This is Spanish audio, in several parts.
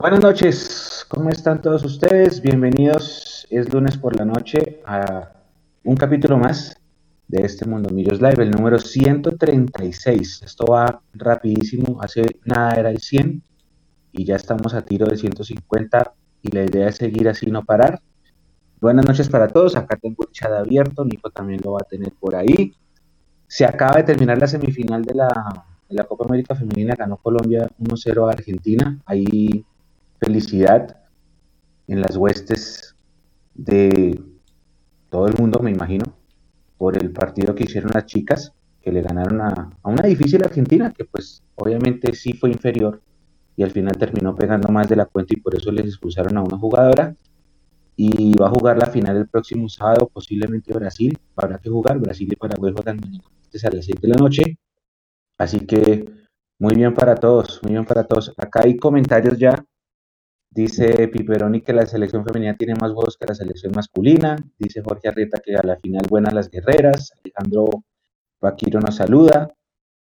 Buenas noches, ¿cómo están todos ustedes? Bienvenidos, es lunes por la noche a un capítulo más de este Mundo Millos Live, el número 136. Esto va rapidísimo, hace nada era el 100 y ya estamos a tiro de 150 y la idea es seguir así, no parar. Buenas noches para todos, acá tengo el chat abierto, Nico también lo va a tener por ahí. Se acaba de terminar la semifinal de la, de la Copa América Femenina, ganó Colombia 1-0 a Argentina, hay felicidad en las huestes de todo el mundo, me imagino, por el partido que hicieron las chicas, que le ganaron a, una difícil Argentina, que pues obviamente sí fue inferior y al final terminó pegando más de la cuenta y por eso les expulsaron a una jugadora. Y va a jugar la final el próximo sábado, posiblemente Brasil. Habrá que jugar. Brasil y Paraguay juegan mañana a las 7 de la noche. Así que muy bien para todos, muy bien para todos. Acá hay comentarios ya. Dice Piperoni que la selección femenina tiene más juegos que la selección masculina. Dice Jorge Arrieta que a la final buenas las guerreras. Alejandro Vaquiro nos saluda.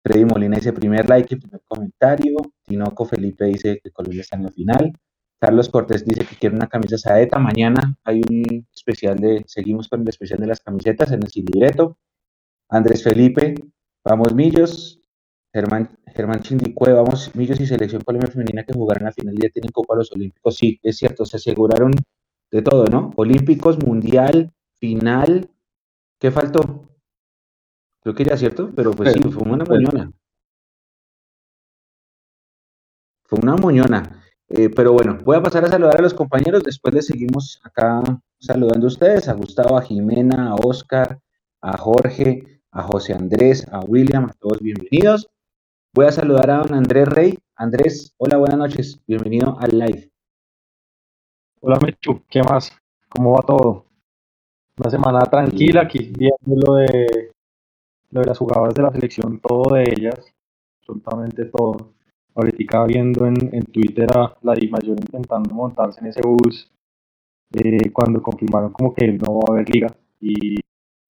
Freddy Molina dice primer like y primer comentario. Tinoco Felipe dice que Colombia está en la final. Carlos Cortés dice que quiere una camisa saeta. Mañana hay un especial de, seguimos con el especial de las camisetas en el libreto. Andrés Felipe, vamos Millos. Germán, Germán Chindicue, vamos Millos y Selección Colombia Femenina que jugarán la final ya tienen Copa a los Olímpicos. Sí, es cierto, se aseguraron de todo, ¿no? Olímpicos, Mundial, final. ¿Qué faltó? Creo que era cierto, pero pues sí, fue una moñona. Fue una moñona. Eh, pero bueno, voy a pasar a saludar a los compañeros. Después les seguimos acá saludando a ustedes, a Gustavo, a Jimena, a Oscar, a Jorge, a José Andrés, a William, a todos bienvenidos. Voy a saludar a don Andrés Rey. Andrés, hola, buenas noches. Bienvenido al live. Hola, Mechu, ¿qué más? ¿Cómo va todo? Una semana tranquila aquí, viendo lo de lo de las jugadoras de la selección, todo de ellas, absolutamente todo. Ahorita viendo en, en Twitter a la Di Mayor intentando montarse en ese bus eh, cuando confirmaron como que no va a haber liga y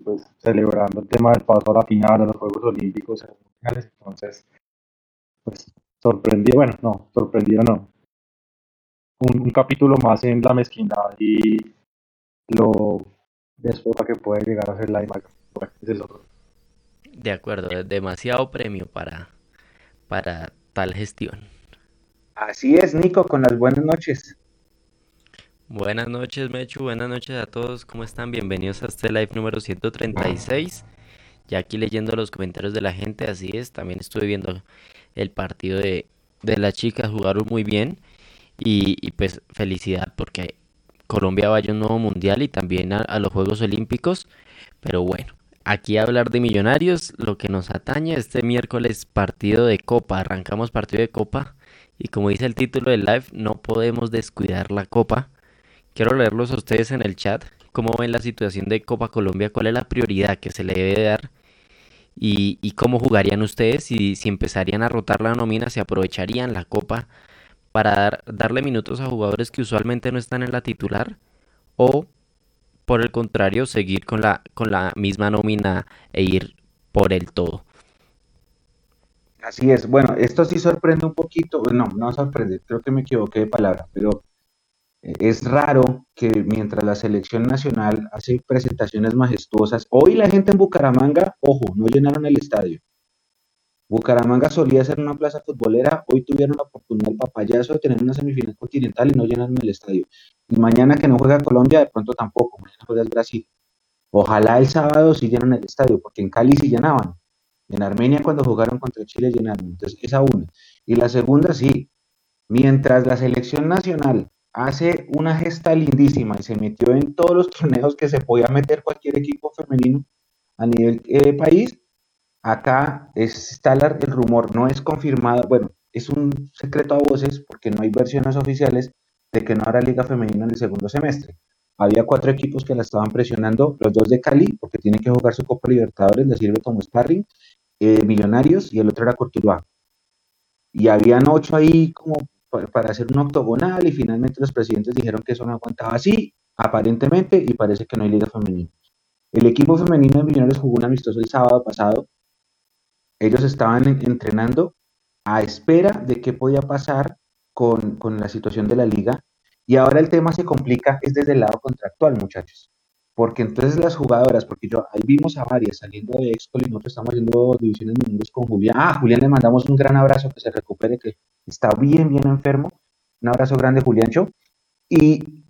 pues celebrando el tema del paso a la final de los Juegos Olímpicos entonces pues sorprendido, bueno, no, sorprendido no. Un, capítulo más en la mezquindad y lo después que puede llegar a ser la imagen. otro. De acuerdo, es demasiado premio para, para tal gestión. Así es, Nico, con las buenas noches. Buenas noches, Mechu, buenas noches a todos, ¿cómo están? Bienvenidos a este live número 136. Ya aquí leyendo los comentarios de la gente, así es, también estuve viendo el partido de, de las chicas, jugaron muy bien y, pues felicidad porque Colombia vaya a un nuevo mundial y también a los Juegos Olímpicos, pero bueno, aquí a hablar de Millonarios, lo que nos atañe este miércoles partido de Copa, arrancamos partido de Copa y como dice el título del live, no podemos descuidar la Copa. Quiero leerlos a ustedes en el chat, cómo ven la situación de Copa Colombia, cuál es la prioridad que se le debe dar y, cómo jugarían ustedes si, si empezarían a rotar la nómina, si aprovecharían la Copa para darle minutos a jugadores que usualmente no están en la titular o por el contrario, seguir con la, con la misma nómina e ir por el todo. Así es. Bueno, esto sí sorprende un poquito. No, no sorprende, creo que me equivoqué de palabra, pero es raro que mientras la selección nacional hace presentaciones majestuosas, hoy la gente en Bucaramanga, ojo, no llenaron el estadio. Bucaramanga solía ser una plaza futbolera, hoy tuvieron la oportunidad el papayazo de tener una semifinal continental y no llenaron el estadio. Y mañana que no juega Colombia, de pronto tampoco, mañana juega el Brasil. Ojalá el sábado sí llenen el estadio, porque en Cali sí llenaban. En Armenia cuando jugaron contra Chile llenaron. Entonces, esa una. Y la segunda, sí. Mientras la selección nacional hace una gesta lindísima y se metió en todos los torneos que se podía meter cualquier equipo femenino a nivel eh, país, Acá está el rumor, no es confirmado, bueno, es un secreto a voces porque no hay versiones oficiales de que no habrá liga femenina en el segundo semestre. Había cuatro equipos que la estaban presionando, los dos de Cali, porque tienen que jugar su Copa Libertadores, le sirve como sparring, eh, Millonarios y el otro era Cortuluá. Y habían ocho ahí como para hacer un octogonal y finalmente los presidentes dijeron que eso no aguantaba así, aparentemente, y parece que no hay liga femenina. El equipo femenino de Millonarios jugó un amistoso el sábado pasado ellos estaban entrenando a espera de qué podía pasar con, con la situación de la liga. Y ahora el tema se complica, es desde el lado contractual, muchachos. Porque entonces las jugadoras, porque yo ahí vimos a varias saliendo de Excol y nosotros estamos haciendo divisiones mundiales con Julián. Ah, Julián le mandamos un gran abrazo, que se recupere, que está bien, bien enfermo. Un abrazo grande, Juliancho. Y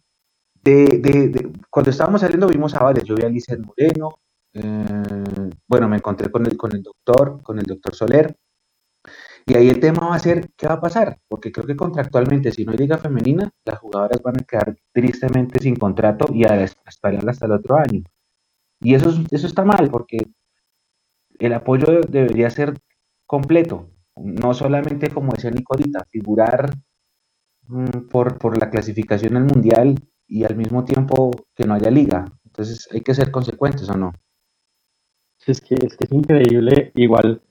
de, de, cuando estábamos saliendo vimos a varias. Yo vi a Lizeth Moreno, eh, bueno, me encontré con el, con el doctor, con el doctor Soler. Y ahí el tema va a ser, ¿qué va a pasar? Porque creo que contractualmente, si no hay liga femenina, las jugadoras van a quedar tristemente sin contrato y a esperar hasta el otro año. Y eso, eso está mal, porque el apoyo debería ser completo, no solamente, como decía Nicolita, figurar mm, por, por la clasificación al mundial y al mismo tiempo que no haya liga. Entonces hay que ser consecuentes o no. Es que es, que es increíble, igual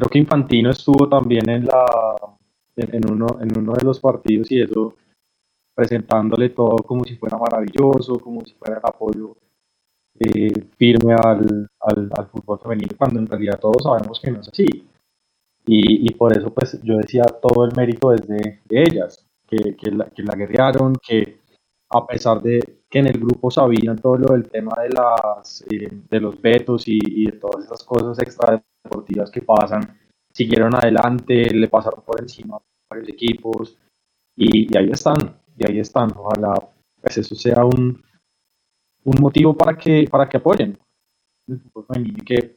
creo que Infantino estuvo también en la en, uno, en uno de los partidos y eso presentándole todo como si fuera maravilloso, como si fuera el apoyo eh, firme al, al, al, fútbol femenino, cuando en realidad todos sabemos que no es así. Y, y por eso pues yo decía todo el mérito es de, ellas, que, que, la, que la guerrearon, que a pesar de que en el grupo sabían todo lo del tema de, las, eh, de los vetos y, y, de todas esas cosas extradeportivas que pasan, siguieron adelante, le pasaron por encima a varios equipos y, y, ahí están, y ahí están. Ojalá pues eso sea un, un motivo para que, para que apoyen el fútbol femenino que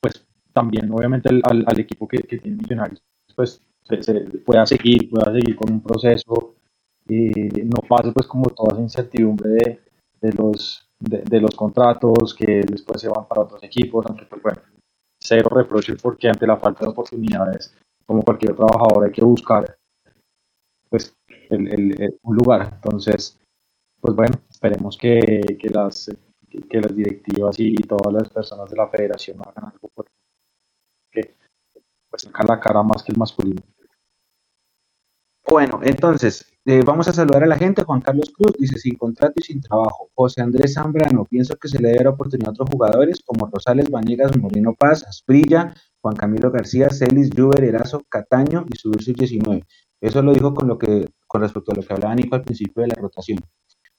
pues también obviamente al, al equipo que, que, tiene Millonarios pues se, se pueda seguir, pueda seguir con un proceso no pase pues como toda esa incertidumbre de, de los, de, los contratos que después se van para otros equipos, aunque pues bueno, cero reproches porque ante la falta de oportunidades, como cualquier trabajador, hay que buscar pues el, un lugar. Entonces, pues bueno, esperemos que, que las, las directivas y, todas las personas de la federación hagan algo por que pues sacar la cara más que el masculino. Bueno, entonces, eh, vamos a saludar a la gente. Juan Carlos Cruz dice, sin contrato y sin trabajo. José Andrés Zambrano, pienso que se le debe la oportunidad a otros jugadores como Rosales, Vanegas, Moreno Paz, Asprilla, Juan Camilo García, Celis, Juber, Erazo, Cataño y subirse 19. Eso lo dijo con, lo que, con respecto a lo que hablaba Nico al principio de la rotación.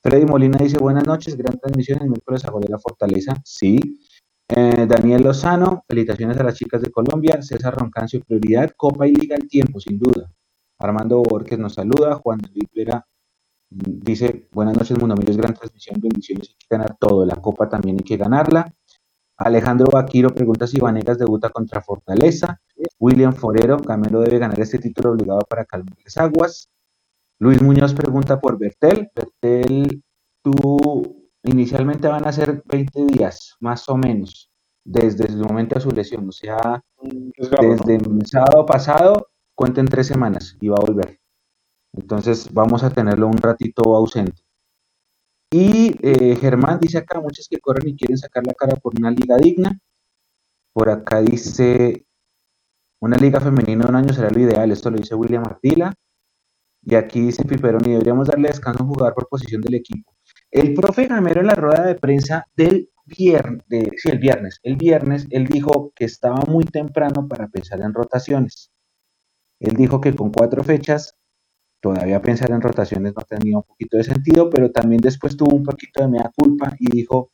Freddy Molina dice, buenas noches, gran transmisión el miércoles a la Fortaleza. Sí. Eh, Daniel Lozano, felicitaciones a las chicas de Colombia. César Roncancio, prioridad, Copa y Liga al tiempo, sin duda. Armando Borges nos saluda, Juan David Vera dice, buenas noches, Mundo es gran transmisión, bendiciones, hay que ganar todo, la Copa también hay que ganarla. Alejandro Vaquiro pregunta si Vanegas debuta contra Fortaleza. William Forero, Camelo debe ganar este título obligado para calmar las aguas. Luis Muñoz pregunta por Bertel. Bertel, tú inicialmente van a ser 20 días, más o menos, desde el momento de su lesión. O sea, desde el sábado pasado cuenten tres semanas y va a volver. Entonces vamos a tenerlo un ratito ausente. Y eh, Germán dice acá, muchos que corren y quieren sacar la cara por una liga digna. Por acá dice, una liga femenina de un año será lo ideal. Esto lo dice William Martila. Y aquí dice Piperoni, deberíamos darle descanso a un jugador por posición del equipo. El profe Gamero en la rueda de prensa del viernes, sí, el viernes, el viernes, él dijo que estaba muy temprano para pensar en rotaciones. Él dijo que con cuatro fechas todavía pensar en rotaciones no tenía un poquito de sentido, pero también después tuvo un poquito de mea culpa y dijo,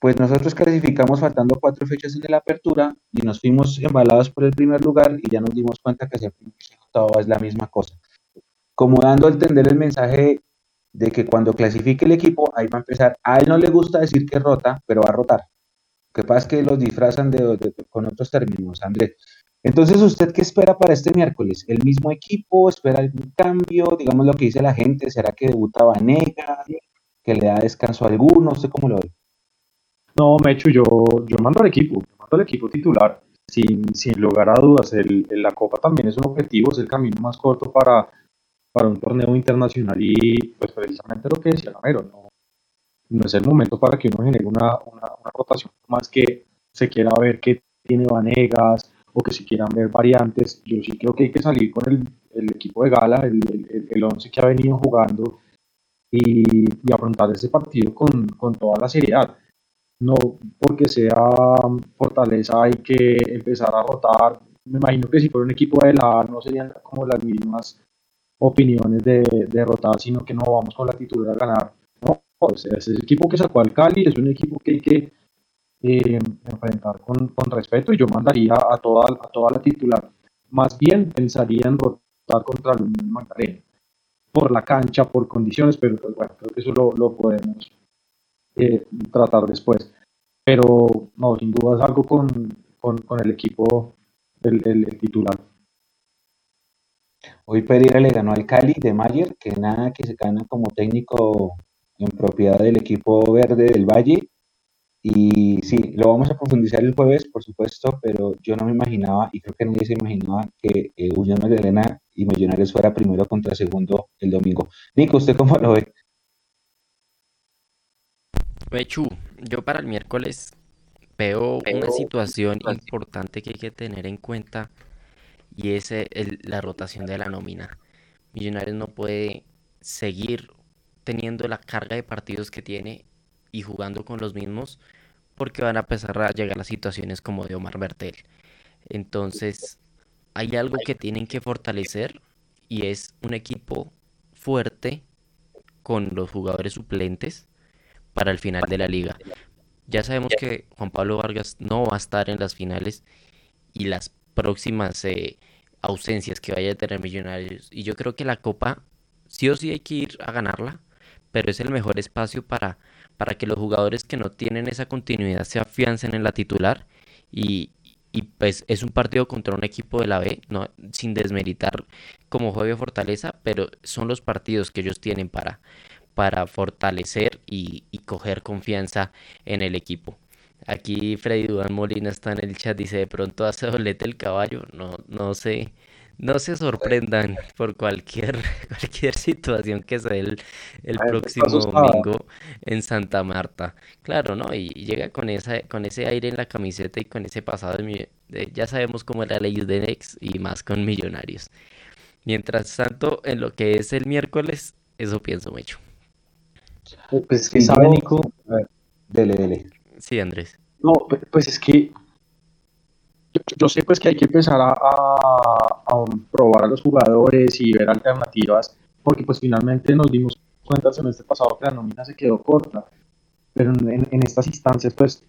pues nosotros clasificamos faltando cuatro fechas en la apertura y nos fuimos embalados por el primer lugar y ya nos dimos cuenta que el todo es la misma cosa. Como dando a entender el mensaje de que cuando clasifique el equipo, ahí va a empezar. A él no le gusta decir que rota, pero va a rotar. Lo que pasa es que los disfrazan de, con otros términos, Andrés. Entonces, ¿usted qué espera para este miércoles? ¿El mismo equipo? ¿Espera algún cambio? Digamos lo que dice la gente, ¿será que debuta Vanega? ¿Que le da descanso a alguno? ¿Usted cómo lo ve? No, Mechu, yo, yo mando al equipo, yo mando al equipo titular, sin, sin lugar a dudas. El, la Copa también es un objetivo, es el camino más corto para, para un torneo internacional y pues precisamente lo que decía Gamero, no, no es el momento para que uno genere una, una, una rotación más que se quiera ver qué tiene Vanegas, o que si quieran ver variantes, yo sí creo que hay que salir con el, el equipo de gala, el, el, el, once que ha venido jugando y, y afrontar ese partido con, con, toda la seriedad. No porque sea fortaleza hay que empezar a rotar, me imagino que si fuera un equipo de la no serían como las mismas opiniones de, derrotar, sino que no vamos con la titular a ganar. No, es el equipo que sacó al Cali, es un equipo que hay que eh, enfrentar con, con, respeto y yo mandaría a toda, a toda la titular. Más bien pensaría en rotar contra el Magdalena por la cancha, por condiciones, pero pues bueno, creo que eso lo, lo podemos eh, tratar después. Pero no, sin duda es algo con, con, con el equipo, el, el, titular. Hoy Pereira le ganó al Cali de Mayer, que nada que se gana como técnico en propiedad del equipo verde del Valle. Y sí, lo vamos a profundizar el jueves, por supuesto, pero yo no me imaginaba, y creo que nadie se imaginaba, que eh, Unión Magdalena y Millonarios fuera primero contra segundo el domingo. Nico, ¿usted cómo lo ve? Mechu, yo para el miércoles veo una situación importante que hay que tener en cuenta y es la rotación de la nómina. Millonarios no puede seguir teniendo la carga de partidos que tiene y jugando con los mismos porque van a empezar a llegar las situaciones como de Omar Bertel. Entonces, hay algo que tienen que fortalecer y es un equipo fuerte con los jugadores suplentes para el final de la liga. Ya sabemos que Juan Pablo Vargas no va a estar en las finales y las próximas eh, ausencias que vaya a tener Millonarios. Y yo creo que la Copa sí o sí hay que ir a ganarla, pero es el mejor espacio para, para que los jugadores que no tienen esa continuidad se afiancen en la titular y, y pues es un partido contra un equipo de la B, no, sin desmeritar como juegue Fortaleza, pero son los partidos que ellos tienen para, para fortalecer y, y coger confianza en el equipo. Aquí Freddy Duan Molina está en el chat, dice de pronto hace doblete el caballo, no, no sé, no se sorprendan por cualquier, cualquier situación que sea el, el próximo domingo en Santa Marta. Claro, ¿no? Y llega con esa, con ese aire en la camiseta y con ese pasado de, ya sabemos cómo es la ley de Nex y más con Millonarios. Mientras tanto, en lo que es el miércoles, eso pienso mucho. Pues que sabe, Nico. Dele, dele. Sí, Andrés. No, pues es que yo, sé pues que hay que empezar a, a, probar a los jugadores y ver alternativas, porque pues finalmente nos dimos cuenta el semestre pasado que la nómina se quedó corta, pero en, en estas instancias pues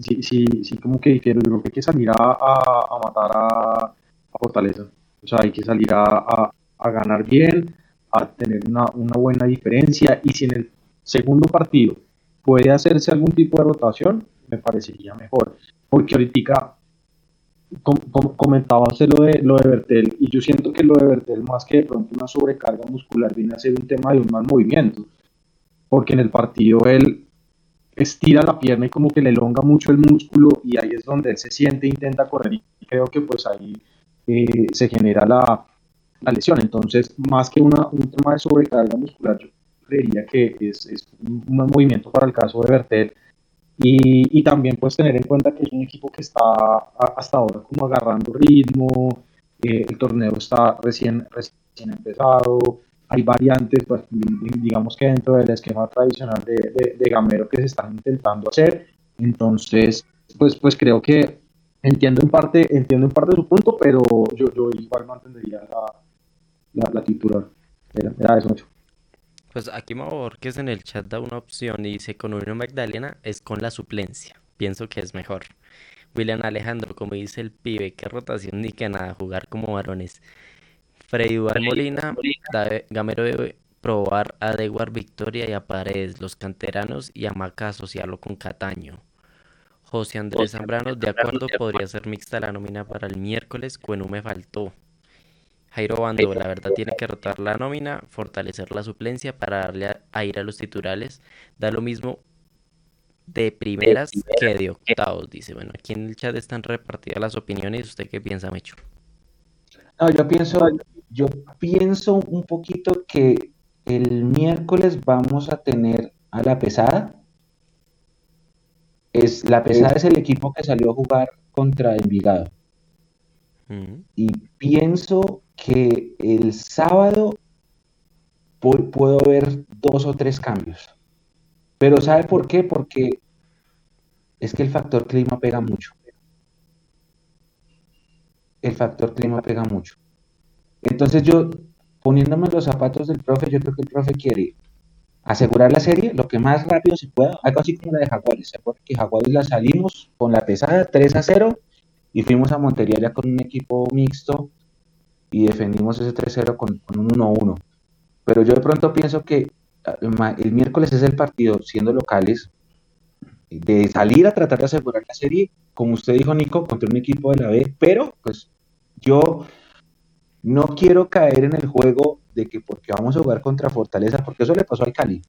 sí, sí, sí como que difiero, yo creo que hay que salir a, a matar a, Fortaleza, o sea, hay que salir a, ganar bien, a tener una, una buena diferencia, y si en el segundo partido puede hacerse algún tipo de rotación, me parecería mejor, porque ahorita comentaba usted lo de, lo de Bertel, y yo siento que lo de Bertel, más que de pronto una sobrecarga muscular, viene a ser un tema de un mal movimiento, porque en el partido él estira la pierna y como que le elonga mucho el músculo, y ahí es donde él se siente, intenta correr, y creo que pues ahí eh, se genera la, la, lesión. Entonces, más que una, un tema de sobrecarga muscular, yo creería que es, es un movimiento para el caso de Bertel y, también pues tener en cuenta que es un equipo que está hasta ahora como agarrando ritmo, eh, el torneo está recién, recién empezado, hay variantes, pues, digamos que dentro del esquema tradicional de, de, Gamero que se están intentando hacer, entonces pues, pues creo que entiendo en parte, entiendo en parte su punto, pero yo, yo igual mantendría la, la, la titular. Era eso mucho. Pues aquí es en el chat da una opción y dice con Unión Magdalena es con la suplencia. Pienso que es mejor. William Alejandro, como dice el pibe, qué rotación ni que nada, jugar como varones. Freddy Molina, Gamero debe probar a Dewar Victoria y a Paredes, los canteranos, y a Maca asociarlo con Cataño. José Andrés Zambrano, de acuerdo, podría ser mixta la nómina para el miércoles, Cueno me faltó. Jairo Bando, la verdad, tiene que rotar la nómina, fortalecer la suplencia para darle a, ir a los titulares. Da lo mismo de primeras que de octavos, dice. Bueno, aquí en el chat están repartidas las opiniones. ¿Usted qué piensa, Mecho? No, yo pienso, yo pienso un poquito que el miércoles vamos a tener a la pesada. Es, la pesada es el equipo que salió a jugar contra Envigado. Y pienso que el sábado puedo ver dos o tres cambios. Pero ¿sabe por qué? Porque es que el factor clima pega mucho. el factor clima pega mucho. Entonces yo, poniéndome los zapatos del profe, yo creo que el profe quiere asegurar la serie lo que más rápido se pueda, algo así como la de Jaguares. ¿Se acuerdan que Jaguares la salimos con la pesada 3 a 0 y fuimos a Montería ya con un equipo mixto y defendimos ese 3-0 con, con, un 1-1. Pero yo de pronto pienso que ah, el miércoles es el partido, siendo locales, de salir a tratar de asegurar la serie, como usted dijo, Nico, contra un equipo de la B, pero pues yo no quiero caer en el juego de que porque vamos a jugar contra Fortaleza, porque eso le pasó al Cali,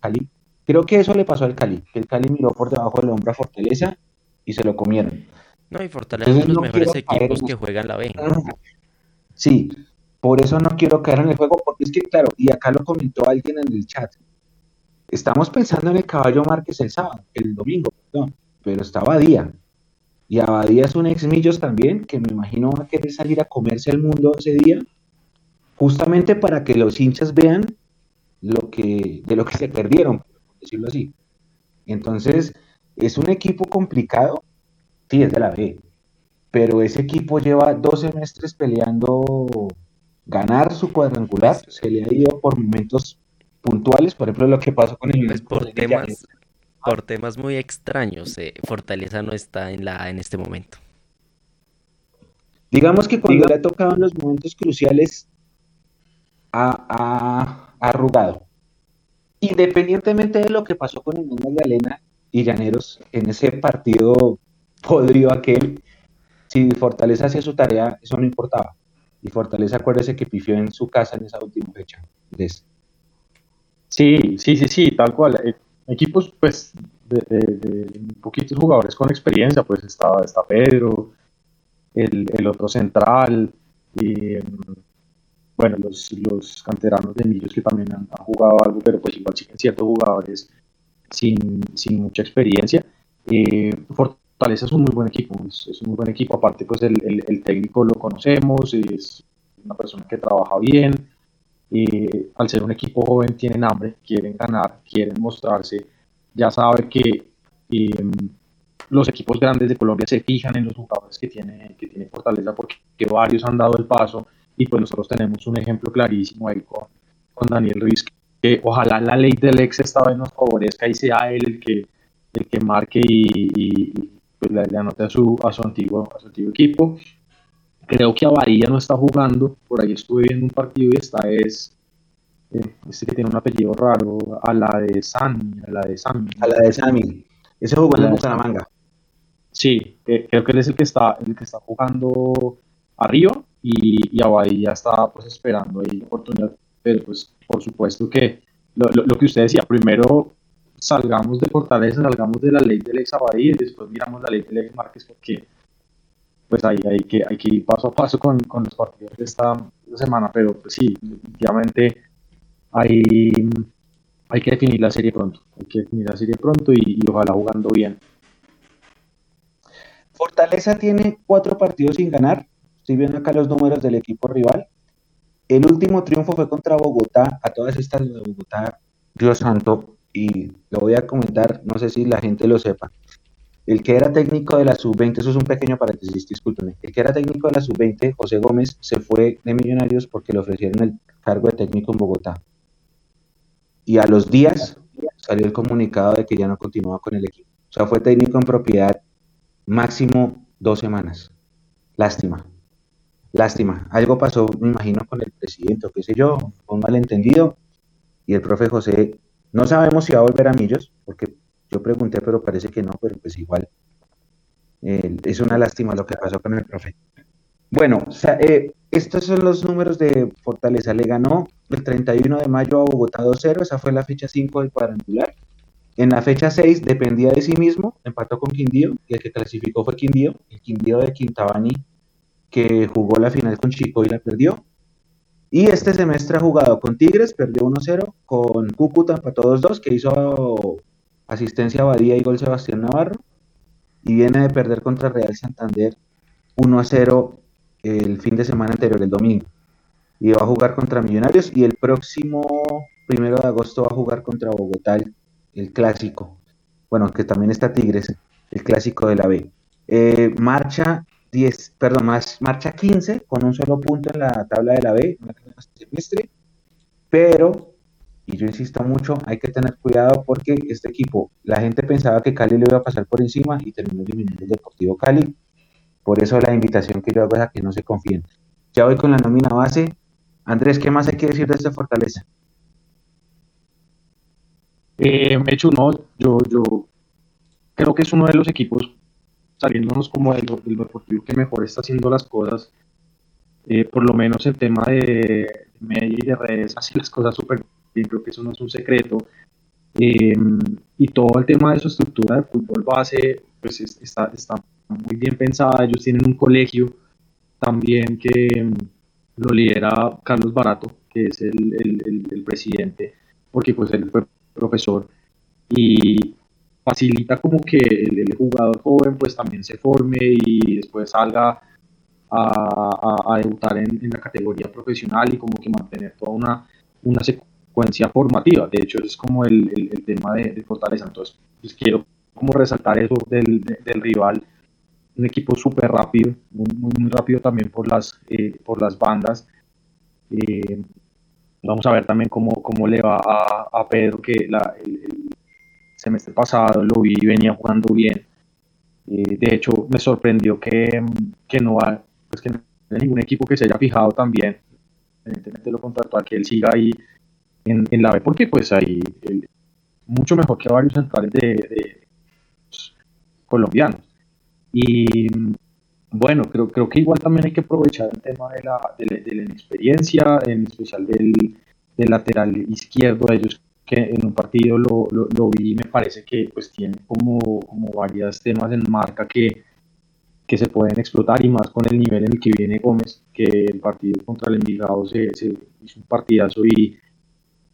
Cali. Creo que eso le pasó al Cali, que el Cali miró por debajo del hombro a Fortaleza y se lo comieron. No, y Fortaleza es de los mejores equipos que juegan la B. Sí, por eso no quiero caer en el juego, porque es que, claro, y acá lo comentó alguien en el chat, estamos pensando en el caballo Márquez el sábado, el domingo, perdón, pero está Abadía. Y Abadía es un ex Millos también, que me imagino va a querer salir a comerse el mundo ese día, justamente para que los hinchas vean lo que, de lo que se perdieron, por decirlo así. Entonces, es un equipo complicado, sí, es de la B, pero ese equipo lleva dos semestres peleando ganar su cuadrangular, se le ha ido por momentos puntuales, por ejemplo lo que pasó con el pues por temas por temas muy extraños, eh, Fortaleza no está en la en este momento. Digamos que cuando le ha tocado en los momentos cruciales ha, arrugado. Independientemente de lo que pasó con el mundo de Alena y Llaneros en ese partido podrido aquel, si Fortaleza hacía su tarea, eso no importaba. Y Fortaleza, acuérdese que pifió en su casa en esa última fecha. Sí, sí, sí, sí, tal cual. Eh, equipos, pues, de, poquitos jugadores con experiencia, pues está, está Pedro, el, otro central, y, bueno, los, los canteranos de Millos que también han, jugado algo, pero pues igual siguen ciertos jugadores sin, sin mucha experiencia. Eh, Fortaleza es un muy buen equipo, es, un muy buen equipo, aparte pues el, el, técnico lo conocemos, es una persona que trabaja bien, y al ser un equipo joven tienen hambre, quieren ganar, quieren mostrarse, ya sabe que em, los equipos grandes de Colombia se fijan en los jugadores que tiene, que tiene Fortaleza porque varios han dado el paso y pues nosotros tenemos un ejemplo clarísimo ahí con, con Daniel Ruiz que ojalá la ley del ex esta vez nos favorezca y sea él el que, el que marque y pues le, anoté a su, a, su antiguo, a su antiguo equipo. Creo que Abadía no está jugando, por ahí estuve viendo un partido y esta es eh, este que tiene un apellido raro, a la de Sami, a la de Sami. A la de Sami. Ese jugó en Bucaramanga. Sí, creo que él es el que está, el que está jugando a Río y, y Abadía está pues esperando ahí la oportunidad. Pero pues por supuesto que lo, lo que usted decía, primero salgamos de Fortaleza, salgamos de la ley del ex Abadí y después miramos la ley del ex Márquez porque pues ahí hay que, hay que ir paso a paso con, con los partidos de esta semana, pero pues sí, definitivamente hay, hay que definir la serie pronto, hay que definir la serie pronto y, ojalá jugando bien. Fortaleza tiene cuatro partidos sin ganar, estoy viendo acá los números del equipo rival. El último triunfo fue contra Bogotá, a todas estas de Bogotá, Dios santo, y lo voy a comentar, no sé si la gente lo sepa. El que era técnico de la sub-20, eso es un pequeño paréntesis, discúlpenme. El que era técnico de la sub-20, José Gómez, se fue de Millonarios porque le ofrecieron el cargo de técnico en Bogotá. Y a los días salió el comunicado de que ya no continuaba con el equipo. O sea, fue técnico en propiedad máximo dos semanas. Lástima. Lástima. Algo pasó, me imagino, con el presidente o qué sé yo, un malentendido. Y el profe José no sabemos si va a volver a Millos, porque yo pregunté, pero parece que no, pero pues igual. Es una lástima lo que pasó con el profe. Bueno, eh, estos son los números de Fortaleza. Le ganó el 31 de mayo a Bogotá 2-0, esa fue la fecha 5 del cuadrangular. En la fecha 6 dependía de sí mismo, empató con Quindío, y el que clasificó fue Quindío, el Quindío de Quintabani, que jugó la final con Chico y la perdió. Y este semestre ha jugado con Tigres, perdió 1-0, con Cúcuta empató 2-2, que hizo asistencia a Badía y gol Sebastián Navarro. Y viene de perder contra Real Santander 1-0 el fin de semana anterior, el domingo. Y va a jugar contra Millonarios y el próximo primero de agosto va a jugar contra Bogotá, el, clásico. Bueno, que también está Tigres, el clásico de la B. Eh, marcha 10, perdón, más, marcha 15 con un solo punto en la tabla de la B, semestre, pero, y yo insisto mucho, hay que tener cuidado porque este equipo, la gente pensaba que Cali le iba a pasar por encima y terminó eliminando el Deportivo Cali, por eso la invitación que yo hago es a que no se confíen. Ya voy con la nómina base. Andrés, ¿qué más hay que decir de esta fortaleza? Eh, hecho, no, yo, yo creo que es uno de los equipos, saliéndonos como del, del Deportivo, que mejor está haciendo las cosas. Eh, por lo menos el tema de, media y de redes, hace las cosas súper bien, creo que eso no es un secreto. Eh, y todo el tema de su estructura de fútbol base, pues está, está muy bien pensada. Ellos tienen un colegio también que mm, lo lidera Carlos Barato, que es el, el, el, presidente, porque pues él fue profesor y facilita como que el, jugador joven pues también se forme y después salga a, a, debutar en, en, la categoría profesional y como que mantener toda una, una secuencia formativa. De hecho, es como el, el tema de, de, Fortaleza. Entonces, pues, quiero como resaltar eso del, del rival un equipo súper rápido, muy, muy, rápido también por las, eh, por las bandas. Eh, vamos a ver también cómo, cómo le va a, a Pedro, que la, el, semestre pasado lo vi y venía jugando bien. Eh, de hecho, me sorprendió que, que no va, pues que no hay ningún equipo que se haya fijado también, evidentemente lo contrató a que él siga ahí en, en la B, porque pues hay mucho mejor que varios centrales de, de pues, colombianos. Y bueno, creo, creo que igual también hay que aprovechar el tema de la, de, la inexperiencia, en especial del, del, lateral izquierdo. Ellos que en un partido lo, lo, lo, vi me parece que pues tiene como, como varios temas en marca que, que se pueden explotar y más con el nivel en el que viene Gómez, que el partido contra el Envigado se, se hizo un partidazo y,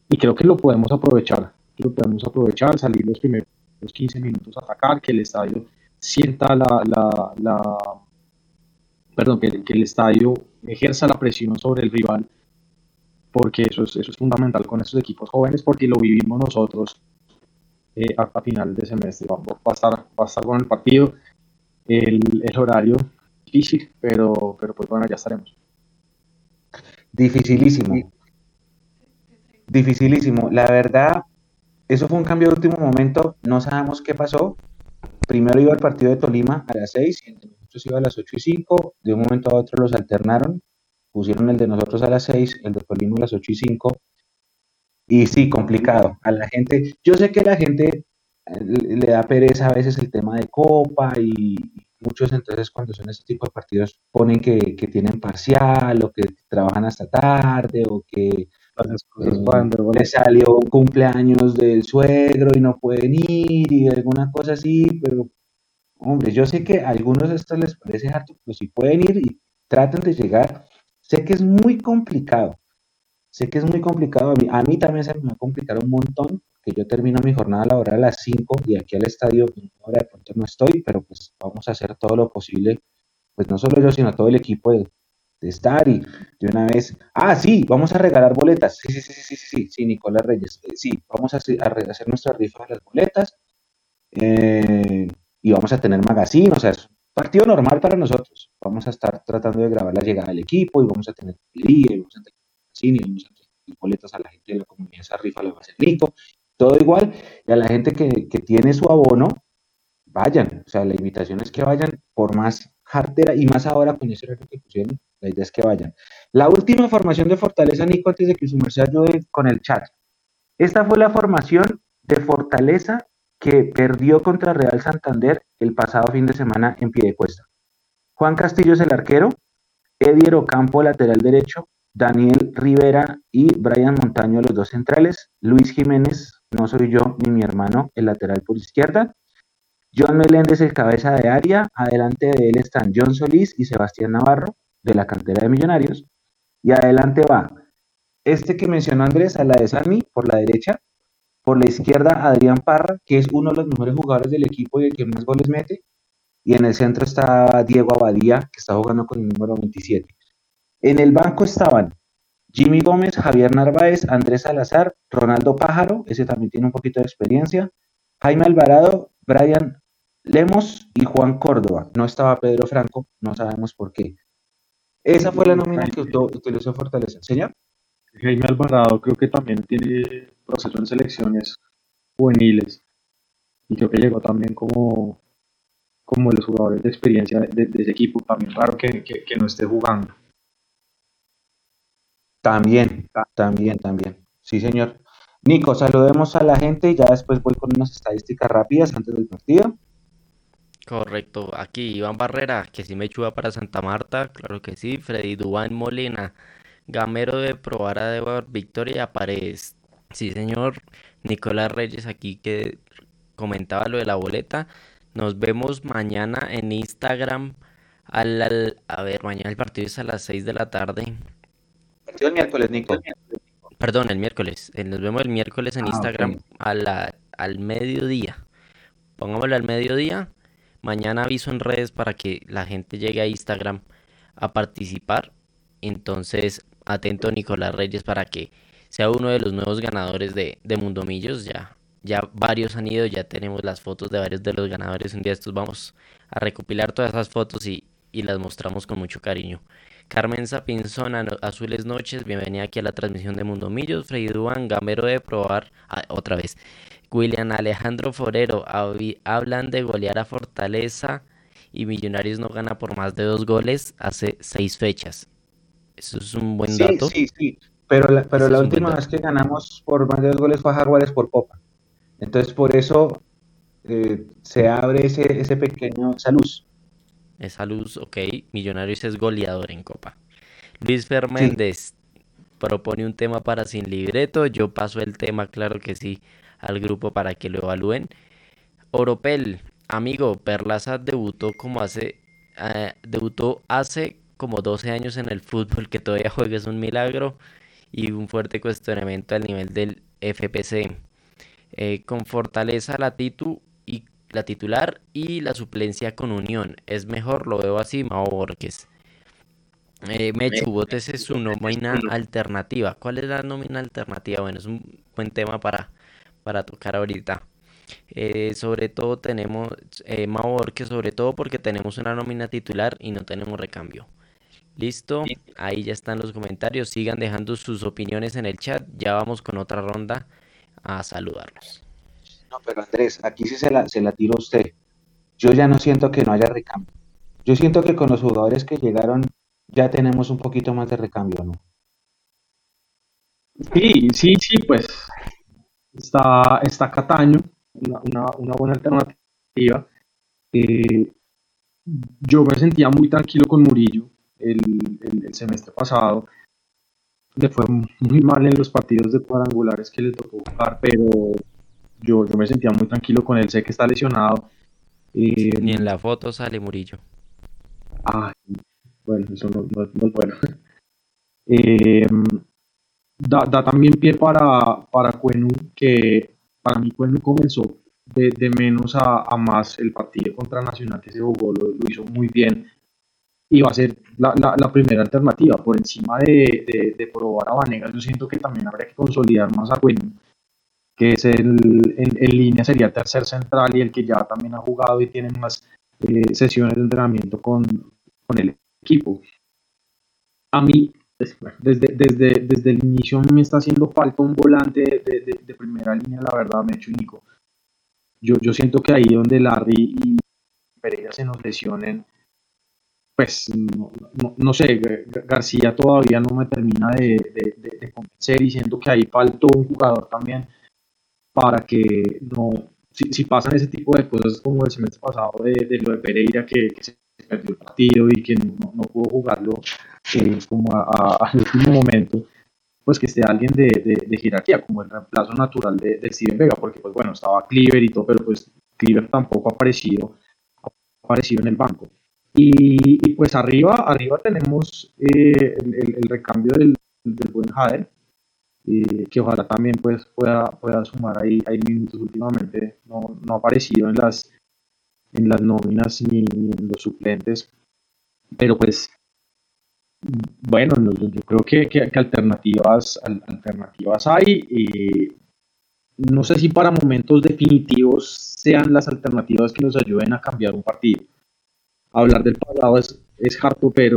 y creo que lo podemos aprovechar, lo podemos aprovechar, salir los primeros 15 minutos a atacar, que el estadio sienta la, la, la perdón, que, que, el estadio ejerza la presión sobre el rival, porque eso es, eso es fundamental con estos equipos jóvenes, porque lo vivimos nosotros eh, a, final de semestre. Va, va, a estar, va a estar con el partido, el, el horario difícil, pero, pero pues bueno, ya estaremos. Dificilísimo. Dificilísimo. La verdad, eso fue un cambio de último momento. No sabemos qué pasó primero iba el partido de Tolima a las 6 y el de nosotros iba a las 8 y 5. De un momento a otro los alternaron. Pusieron el de nosotros a las 6, el de Tolima a las 8 y 5. Y sí, complicado. A la gente, yo sé que a la gente eh, le da pereza a veces el tema de copa y muchos entonces cuando son este tipo de partidos ponen que, que tienen parcial o que trabajan hasta tarde o que cuando le salió un cumpleaños del suegro y no pueden ir y alguna cosa así, pero hombre, yo sé que a algunos de estos les parece harto, pero si pueden ir y traten de llegar, sé que es muy complicado, sé que es muy complicado, a mí, a mí también se me va a complicar un montón, que yo termino mi jornada laboral a las 5 y aquí al estadio, ahora de pronto no estoy, pero pues vamos a hacer todo lo posible, pues no solo yo, sino todo el equipo de, de estar y de una vez, ah, sí, vamos a regalar boletas, sí, sí, sí, sí, sí, sí, sí Nicolás Reyes, eh, sí, vamos a, hacer, nuestra rifa de las boletas eh, y vamos a tener magazine, o sea, es partido normal para nosotros, vamos a estar tratando de grabar la llegada del equipo y vamos a tener y vamos a tener magazine y vamos a tener boletas a la gente de la comunidad, esa rifa va a hacer Nico, todo igual, y a la gente que, tiene su abono, vayan, o sea, la invitación es que vayan por más jartera y más ahora con ese que pusieron, la idea es que vayan. La última formación de Fortaleza, Nico, antes de que su merced ayude con el chat. Esta fue la formación de Fortaleza que perdió contra Real Santander el pasado fin de semana en pie de cuesta. Juan Castillo es el arquero, Edier Ocampo lateral derecho, Daniel Rivera y Brian Montaño los dos centrales, Luis Jiménez, no soy yo ni mi hermano, el lateral por izquierda, John Meléndez, el cabeza de área. Adelante de él están John Solís y Sebastián Navarro, de la cantera de Millonarios. Y adelante va este que mencionó Andrés, a la de Sami, por la derecha. Por la izquierda, Adrián Parra, que es uno de los mejores jugadores del equipo y el que más goles mete. Y en el centro está Diego Abadía, que está jugando con el número 27. En el banco estaban Jimmy Gómez, Javier Narváez, Andrés Salazar, Ronaldo Pájaro, ese también tiene un poquito de experiencia, Jaime Alvarado, Brian Lemos y Juan Córdoba. No estaba Pedro Franco, no sabemos por qué. Esa fue la nómina que utilizó Fortaleza. Señor. Jaime Alvarado creo que también tiene proceso en selecciones juveniles y creo que llegó también como, como los jugadores de experiencia de, ese equipo. También raro que, no esté jugando. También, también, también. Sí, señor. Nico, saludemos a la gente y ya después voy con unas estadísticas rápidas antes del partido. Correcto, aquí Iván Barrera, que sí me chuva para Santa Marta, claro que sí. Freddy Dubán Molina, Gamero de Probar a Victoria Paredes. Sí, señor. Nicolás Reyes aquí que comentaba lo de la boleta. Nos vemos mañana en Instagram. Al, a ver, mañana el partido es a las 6 de la tarde. Partido el miércoles, Nico. Perdón, el miércoles. Eh, nos vemos el miércoles en ah, Instagram al mediodía. Pongámoslo al mediodía Mañana aviso en redes para que la gente llegue a Instagram a participar. Entonces, atento Nicolás Reyes para que sea uno de los nuevos ganadores de, de Mundomillos. Ya, ya varios han ido, ya tenemos las fotos de varios de los ganadores. Un día estos vamos a recopilar todas esas fotos y, y las mostramos con mucho cariño. Carmen Sapinzona, Azules Noches, bienvenida aquí a la transmisión de Mundomillos. Freddy Duan, Gamero de Probar, ah, otra vez. William Alejandro Forero hablan de golear a Fortaleza y Millonarios no gana por más de dos goles hace seis fechas. Eso es un buen dato. Sí, sí, pero la, pero la última vez que ganamos por más de dos goles fue a Jaguares por Copa. Entonces por eso eh, se abre ese, ese pequeño, esa luz. Esa luz, ok. Millonarios es goleador en Copa. Luis Fernández propone un tema para sin libreto. Yo paso el tema, claro que sí al grupo para que lo evalúen. Oropel, amigo, Perlaza debutó como hace eh, debutó hace como 12 años en el fútbol, que todavía juega es un milagro y un fuerte cuestionamiento al nivel del FPC. Eh, con Fortaleza la titu y la titular y la suplencia con Unión. Es mejor, lo veo así, Mao Borges. Eh, Mechu, su nómina alternativa. ¿Cuál es la nómina alternativa? Bueno, es un buen tema para para tocar ahorita. Eh, sobre todo tenemos, eh, que sobre todo porque tenemos una nómina titular y no tenemos recambio. Listo, ahí ya están los comentarios. Sigan dejando sus opiniones en el chat. Ya vamos con otra ronda a saludarlos. No, pero Andrés, aquí sí se la, se la tiro a usted. Yo ya no siento que no haya recambio. Yo siento que con los jugadores que llegaron ya tenemos un poquito más de recambio, ¿no? Sí, sí, sí, pues está, está Cataño, una, buena alternativa. Eh, yo me sentía muy tranquilo con Murillo el, semestre pasado. Le fue muy mal en los partidos de cuadrangulares que le tocó jugar, pero yo, yo me sentía muy tranquilo con él. Sé que está lesionado. Eh, Ni en la foto sale Murillo. bueno, eso no, es bueno. Eh, da, también pie para, para Cuenu, que para mí Cuenu comenzó de, menos a, más el partido contra Nacional que se jugó, lo, hizo muy bien y va a ser la, primera alternativa por encima de, probar a Vanegas. Yo siento que también habría que consolidar más a Cuenu, que es el, en, línea sería tercer central y el que ya también ha jugado y tiene más eh, sesiones de entrenamiento con, con el equipo. A mí desde, desde, desde el inicio me está haciendo falta un volante de, primera línea, la verdad, me hecho Nico. Yo, yo siento que ahí donde Larry y Pereira se nos lesionen, pues no, sé, García todavía no me termina de, convencer y siento que ahí faltó un jugador también para que no, si, pasan ese tipo de cosas como el semestre pasado de, lo de Pereira que, se perdió el partido y que no, no pudo jugarlo eh, como al último momento, pues que esté alguien de, de, jerarquía, como el reemplazo natural de, de, Steven Vega, porque pues bueno, estaba Cleaver y todo, pero pues Cleaver tampoco ha aparecido, ha aparecido en el banco. Y, pues arriba, arriba tenemos eh, el, recambio del, buen Jader, eh, que ojalá también pues pueda, pueda sumar ahí, ahí minutos últimamente, no, no ha aparecido en las en las nóminas ni, en los suplentes. Pero pues, bueno, yo creo que, que, alternativas, alternativas hay. no sé si para momentos definitivos sean las alternativas que nos ayuden a cambiar un partido. Hablar del pasado es, es harto, pero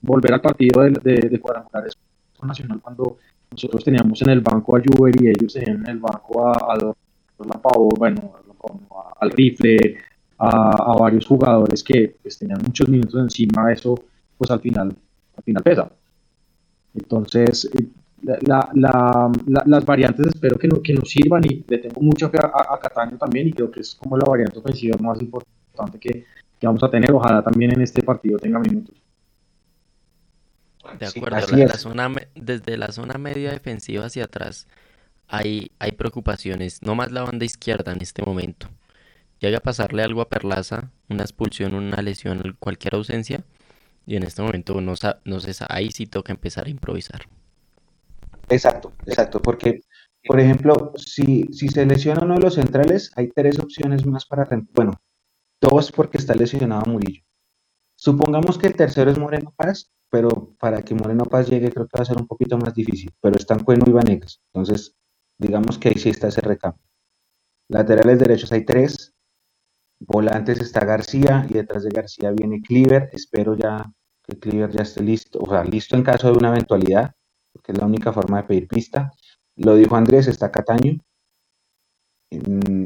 volver al partido de, de, de cuadrangulares nacional cuando nosotros teníamos en el banco a Juber y ellos tenían en el banco a, a, a bueno, al rifle, a, varios jugadores que pues, tenían muchos minutos encima, eso pues al final, al final pesa. Entonces, eh, las variantes espero que, no, nos sirvan y le tengo mucha fe a, Cataño también y creo que es como la variante ofensiva más importante que, que vamos a tener. Ojalá también en este partido tenga minutos. De acuerdo, desde la zona media defensiva hacia atrás hay, hay preocupaciones, no más la banda izquierda en este momento. Llega a pasarle algo a Perlaza, una expulsión, una lesión, cualquier ausencia, y en este momento no, no sé, ahí sí toca empezar a improvisar. Exacto, exacto, porque, por ejemplo, si, si se lesiona uno de los centrales, hay tres opciones más para... Bueno, dos porque está lesionado Murillo. Supongamos que el tercero es Moreno Paz, pero para que Moreno Paz llegue creo que va a ser un poquito más difícil, pero están Cueno y Vanegas, entonces digamos que ahí sí está ese recambio. Laterales derechos hay tres, volantes está García y detrás de García viene Cleaver, espero ya que Cleaver ya esté listo, o sea, listo en caso de una eventualidad, porque es la única forma de pedir pista. Lo dijo Andrés, está Cataño.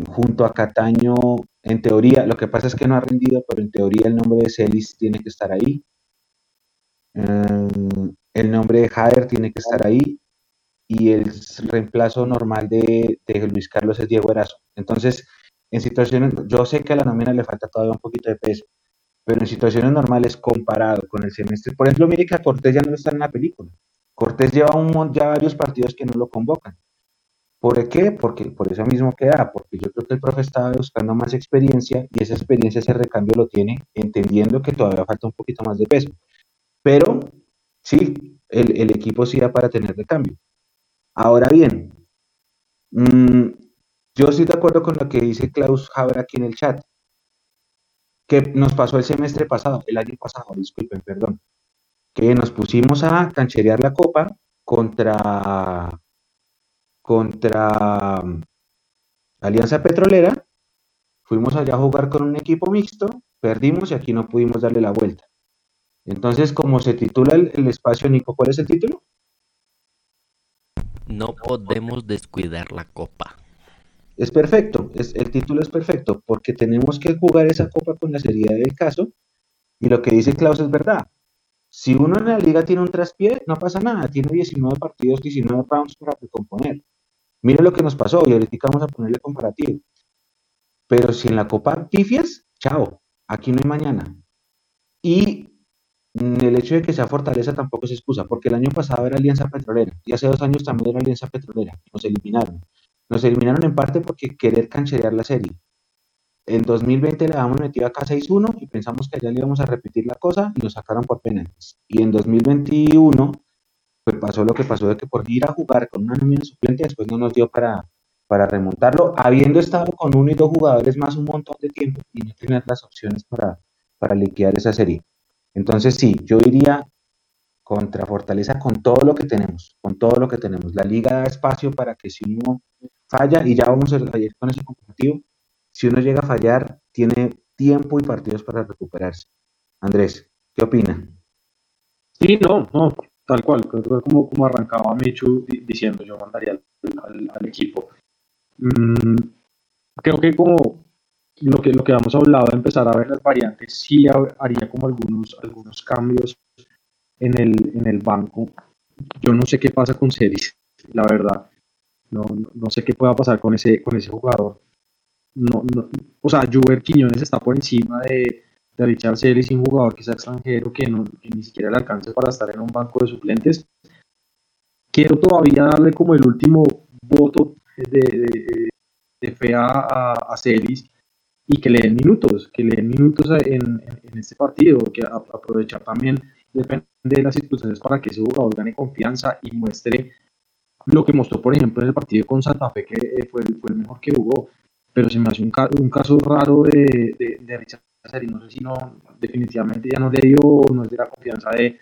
junto a Cataño, en teoría, lo que pasa es que no ha rendido, pero en teoría el nombre de Celis tiene que estar ahí. Mm, el nombre de Jader tiene que estar ahí y el reemplazo normal de, Luis Carlos es Diego Erazo. Entonces, en situaciones, yo sé que a la nómina le falta todavía un poquito de peso, pero en situaciones normales comparado con el semestre, por ejemplo, mire que a Cortés ya no está en la película. Cortés lleva un, ya varios partidos que no lo convocan. ¿Por qué? Porque por eso mismo queda, porque yo creo que el profe estaba buscando más experiencia y esa experiencia, ese recambio lo tiene, entendiendo que todavía falta un poquito más de peso. Pero sí, el, equipo sí da para tener de cambio. Ahora bien, mm, yo estoy de acuerdo con lo que dice Klaus Haber aquí en el chat, que nos pasó el semestre pasado, el año pasado, disculpen, perdón, que nos pusimos a cancherear la copa contra, contra mm, Alianza Petrolera, fuimos allá a jugar con un equipo mixto, perdimos y aquí no pudimos darle la vuelta. Entonces, como se titula el, espacio, Nico, ¿cuál es el título? No podemos descuidar la copa. Es perfecto, es, el título es perfecto, porque tenemos que jugar esa copa con la seriedad del caso. Y lo que dice Klaus es verdad. Si uno en la liga tiene un traspié, no pasa nada, tiene 19 partidos, 19 rounds para recomponer. Mire lo que nos pasó y ahorita vamos a ponerle comparativo. Pero si en la copa pifias, chao, aquí no hay mañana. Y el hecho de que sea Fortaleza tampoco es excusa, porque el año pasado era Alianza Petrolera y hace dos años también era Alianza Petrolera. Nos eliminaron. Nos eliminaron en parte porque querer cancherear la serie. En 2020 le habíamos metido acá 6-1 y pensamos que allá le íbamos a repetir la cosa y nos sacaron por penales. Y en 2021 pues pasó lo que pasó de que por ir a jugar con una nómina suplente después no nos dio para, para remontarlo, habiendo estado con uno y dos jugadores más un montón de tiempo y no tener las opciones para, para liquidar esa serie. Entonces sí, yo iría contra Fortaleza con todo lo que tenemos, con todo lo que tenemos. La liga da espacio para que si uno falla, y ya vamos a ir con ese comparativo, si uno llega a fallar, tiene tiempo y partidos para recuperarse. Andrés, ¿qué opina? Sí, no, no, tal cual, como, como arrancaba Michu diciendo, yo mandaría al, equipo. Mm, creo que como lo que, lo que hemos hablado empezar a ver las variantes, sí haría como algunos, algunos cambios en el, en el banco. Yo no sé qué pasa con Celis, la verdad. No, no, sé qué pueda pasar con ese, con ese jugador. No, no, o sea, Juber Quiñones está por encima de, de Richard Celis, un jugador que sea extranjero, que, no, que ni siquiera le alcance para estar en un banco de suplentes. Quiero todavía darle como el último voto de, de, fe a, a Celis y que le den minutos, que le den minutos en, en, este partido, que aprovechar también, depende de las circunstancias para que ese jugador gane confianza y muestre lo que mostró, por ejemplo, en el partido con Santa Fe, que eh, fue, fue el mejor que jugó, pero se me hace un, un caso raro de, de, de Richard Seri, no sé si no, definitivamente ya no le dio, no es de la confianza de,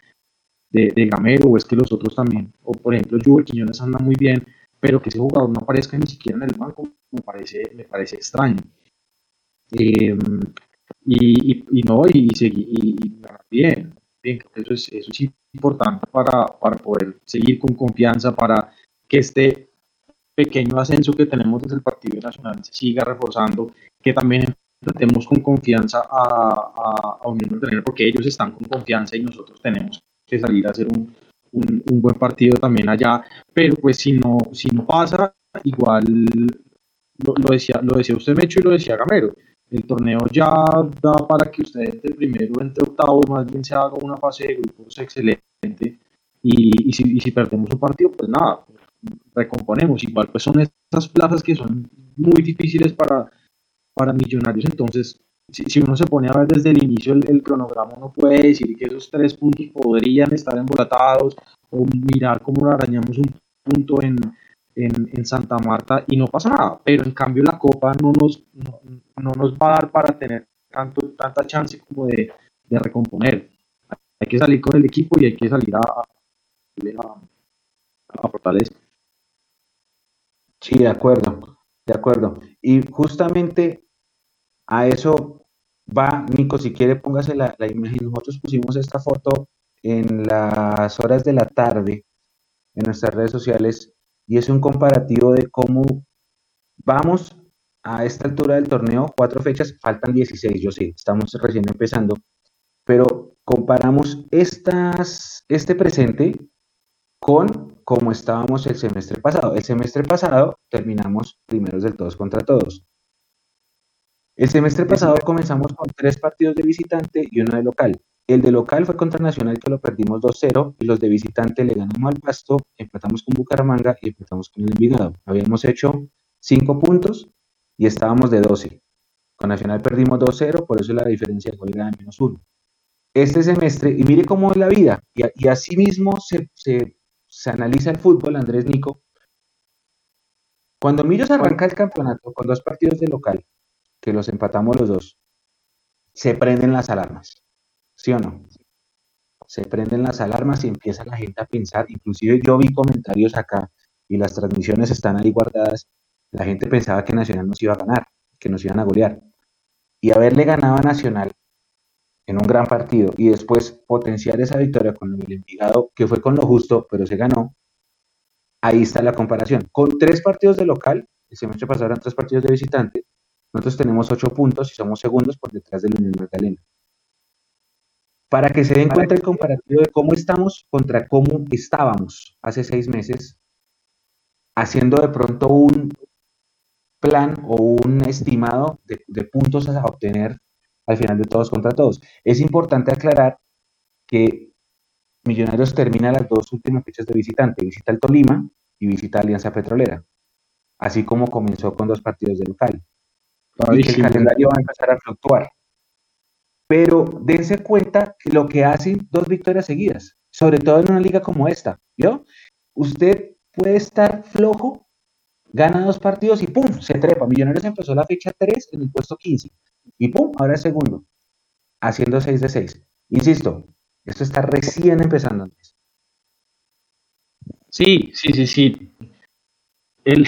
de, Gamero, o es que los otros también, o por ejemplo, Juve Quiñones anda muy bien, pero que ese jugador no aparezca ni siquiera en el banco me parece, me parece extraño. Eh, y, y, no, y, seguir y, bien, bien, eso es, eso es importante para, para poder seguir con confianza, para que este pequeño ascenso que tenemos desde el Partido Nacional se siga reforzando, que también tratemos con confianza a, a, a Unión porque ellos están con confianza y nosotros tenemos que salir a hacer un, un, un, buen partido también allá, pero pues si no, si no pasa, igual lo, lo, decía, lo decía usted Mecho y lo decía Gamero, el torneo ya da para que usted entre primero, entre octavo, más bien se haga una fase de grupos excelente y, y, si, y si perdemos un partido, pues nada, recomponemos, igual pues son estas plazas que son muy difíciles para, para millonarios, entonces si, uno se pone a ver desde el inicio el, cronograma, uno puede decir que esos tres puntos podrían estar embolatados o mirar cómo arañamos un punto en, en, Santa Marta y no pasa nada, pero en cambio la Copa no nos, no, nos va a dar para tener tanto, tanta chance como de, de, recomponer. Hay que salir con el equipo y hay que salir a, a, a Fortaleza. Sí, de acuerdo, de acuerdo. Y justamente a eso va, Nico, si quiere póngase la, la imagen. Nosotros pusimos esta foto en las horas de la tarde en nuestras redes sociales y es un comparativo de cómo vamos a esta altura del torneo, cuatro fechas, faltan 16, yo sé, estamos recién empezando, pero comparamos estas, este presente con cómo estábamos el semestre pasado. El semestre pasado terminamos primeros del todos contra todos. El semestre pasado comenzamos con tres partidos de visitante y uno de local. El de local fue contra Nacional que lo perdimos 2-0 y los de visitante le ganamos al Pasto, empatamos con Bucaramanga y empatamos con el Envigado. Habíamos hecho 5 puntos y estábamos de 12. Con Nacional perdimos 2-0, por eso la diferencia de gol era de menos 1. Este semestre, y mire cómo es la vida, y, así mismo se, se, analiza el fútbol, Andrés Nico. Cuando Millos arranca el campeonato con dos partidos de local, que los empatamos los dos, se prenden las alarmas ¿Sí o no? Se prenden las alarmas y empieza la gente a pensar, inclusive yo vi comentarios acá y las transmisiones están ahí guardadas, la gente pensaba que Nacional nos iba a ganar, que nos iban a golear. Y haberle ganado a Nacional en un gran partido y después potenciar esa victoria con el Envigado, que fue con lo justo, pero se ganó, ahí está la comparación. Con tres partidos de local, el semestre pasado eran tres partidos de visitante, nosotros tenemos ocho puntos y somos segundos por detrás del Unión Magdalena para que se den cuenta el comparativo de cómo estamos contra cómo estábamos hace seis meses, haciendo de pronto un plan o un estimado de, puntos a obtener al final de todos contra todos. Es importante aclarar que Millonarios termina las dos últimas fechas de visitante, visita el Tolima y visita Alianza Petrolera, así como comenzó con dos partidos de local. Y que el calendario va a empezar a fluctuar pero dense cuenta que lo que hacen dos victorias seguidas, sobre todo en una liga como esta, ¿vio? Usted puede estar flojo, gana dos partidos y ¡pum! se trepa. Millonarios empezó la fecha 3 en el puesto 15 y ¡pum! ahora es segundo, haciendo 6 de 6. Insisto, esto está recién empezando antes. Sí, sí, sí, sí. El,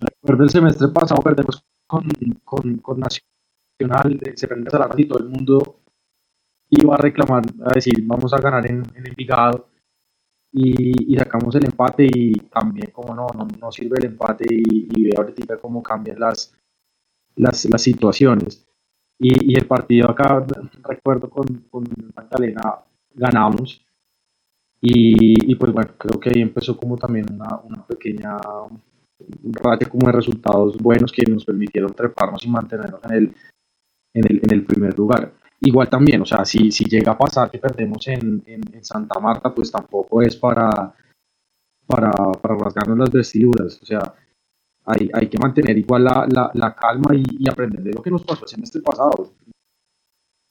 recuerdo el semestre pasado perdemos con, con, con Nacional, se prende la y todo el mundo iba a reclamar, a decir, vamos a ganar en, en Envigado y, y, sacamos el empate y también como no, no, sirve el empate y, y ve ahorita cómo cambian las, las, las situaciones. Y, y, el partido acá, recuerdo con, con Magdalena, ganamos. Y, pues bueno, creo que ahí empezó como también una, una pequeña racha como de resultados buenos que nos permitieron treparnos y mantenernos en el, en el, en el primer lugar igual también, o sea, si, si llega a pasar que perdemos en, en, Santa Marta, pues tampoco es para, para, para rasgarnos las vestiduras, o sea, hay, hay que mantener igual la, la, la calma y, y, aprender de lo que nos pasó en este pasado.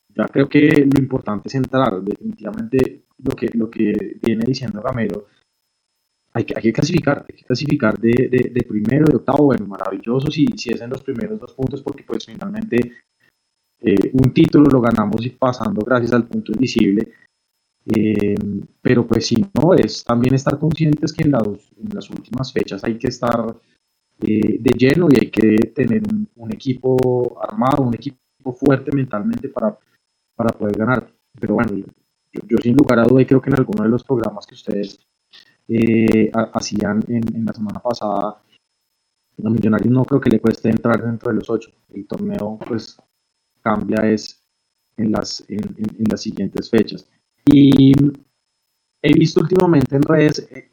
Ya creo que lo importante es entrar, definitivamente lo que, lo que viene diciendo Gamero, hay que, hay que clasificar, hay que clasificar de, de, de primero, de octavo, bueno, maravilloso si, si es en los primeros dos puntos, porque pues finalmente eh, un título lo ganamos y pasando gracias al punto invisible, Eh, pero pues sí, no, es también estar conscientes que en, en las últimas fechas hay que estar eh, de lleno y hay que tener un, equipo armado, un equipo fuerte mentalmente para, para poder ganar. Pero bueno, yo, sin lugar a duda y creo que en alguno de los programas que ustedes hacían en, la semana pasada, a Millonarios no creo que le cueste entrar dentro de los ocho. El torneo pues cambia es en las, en las siguientes fechas. Y he visto últimamente en redes, eh,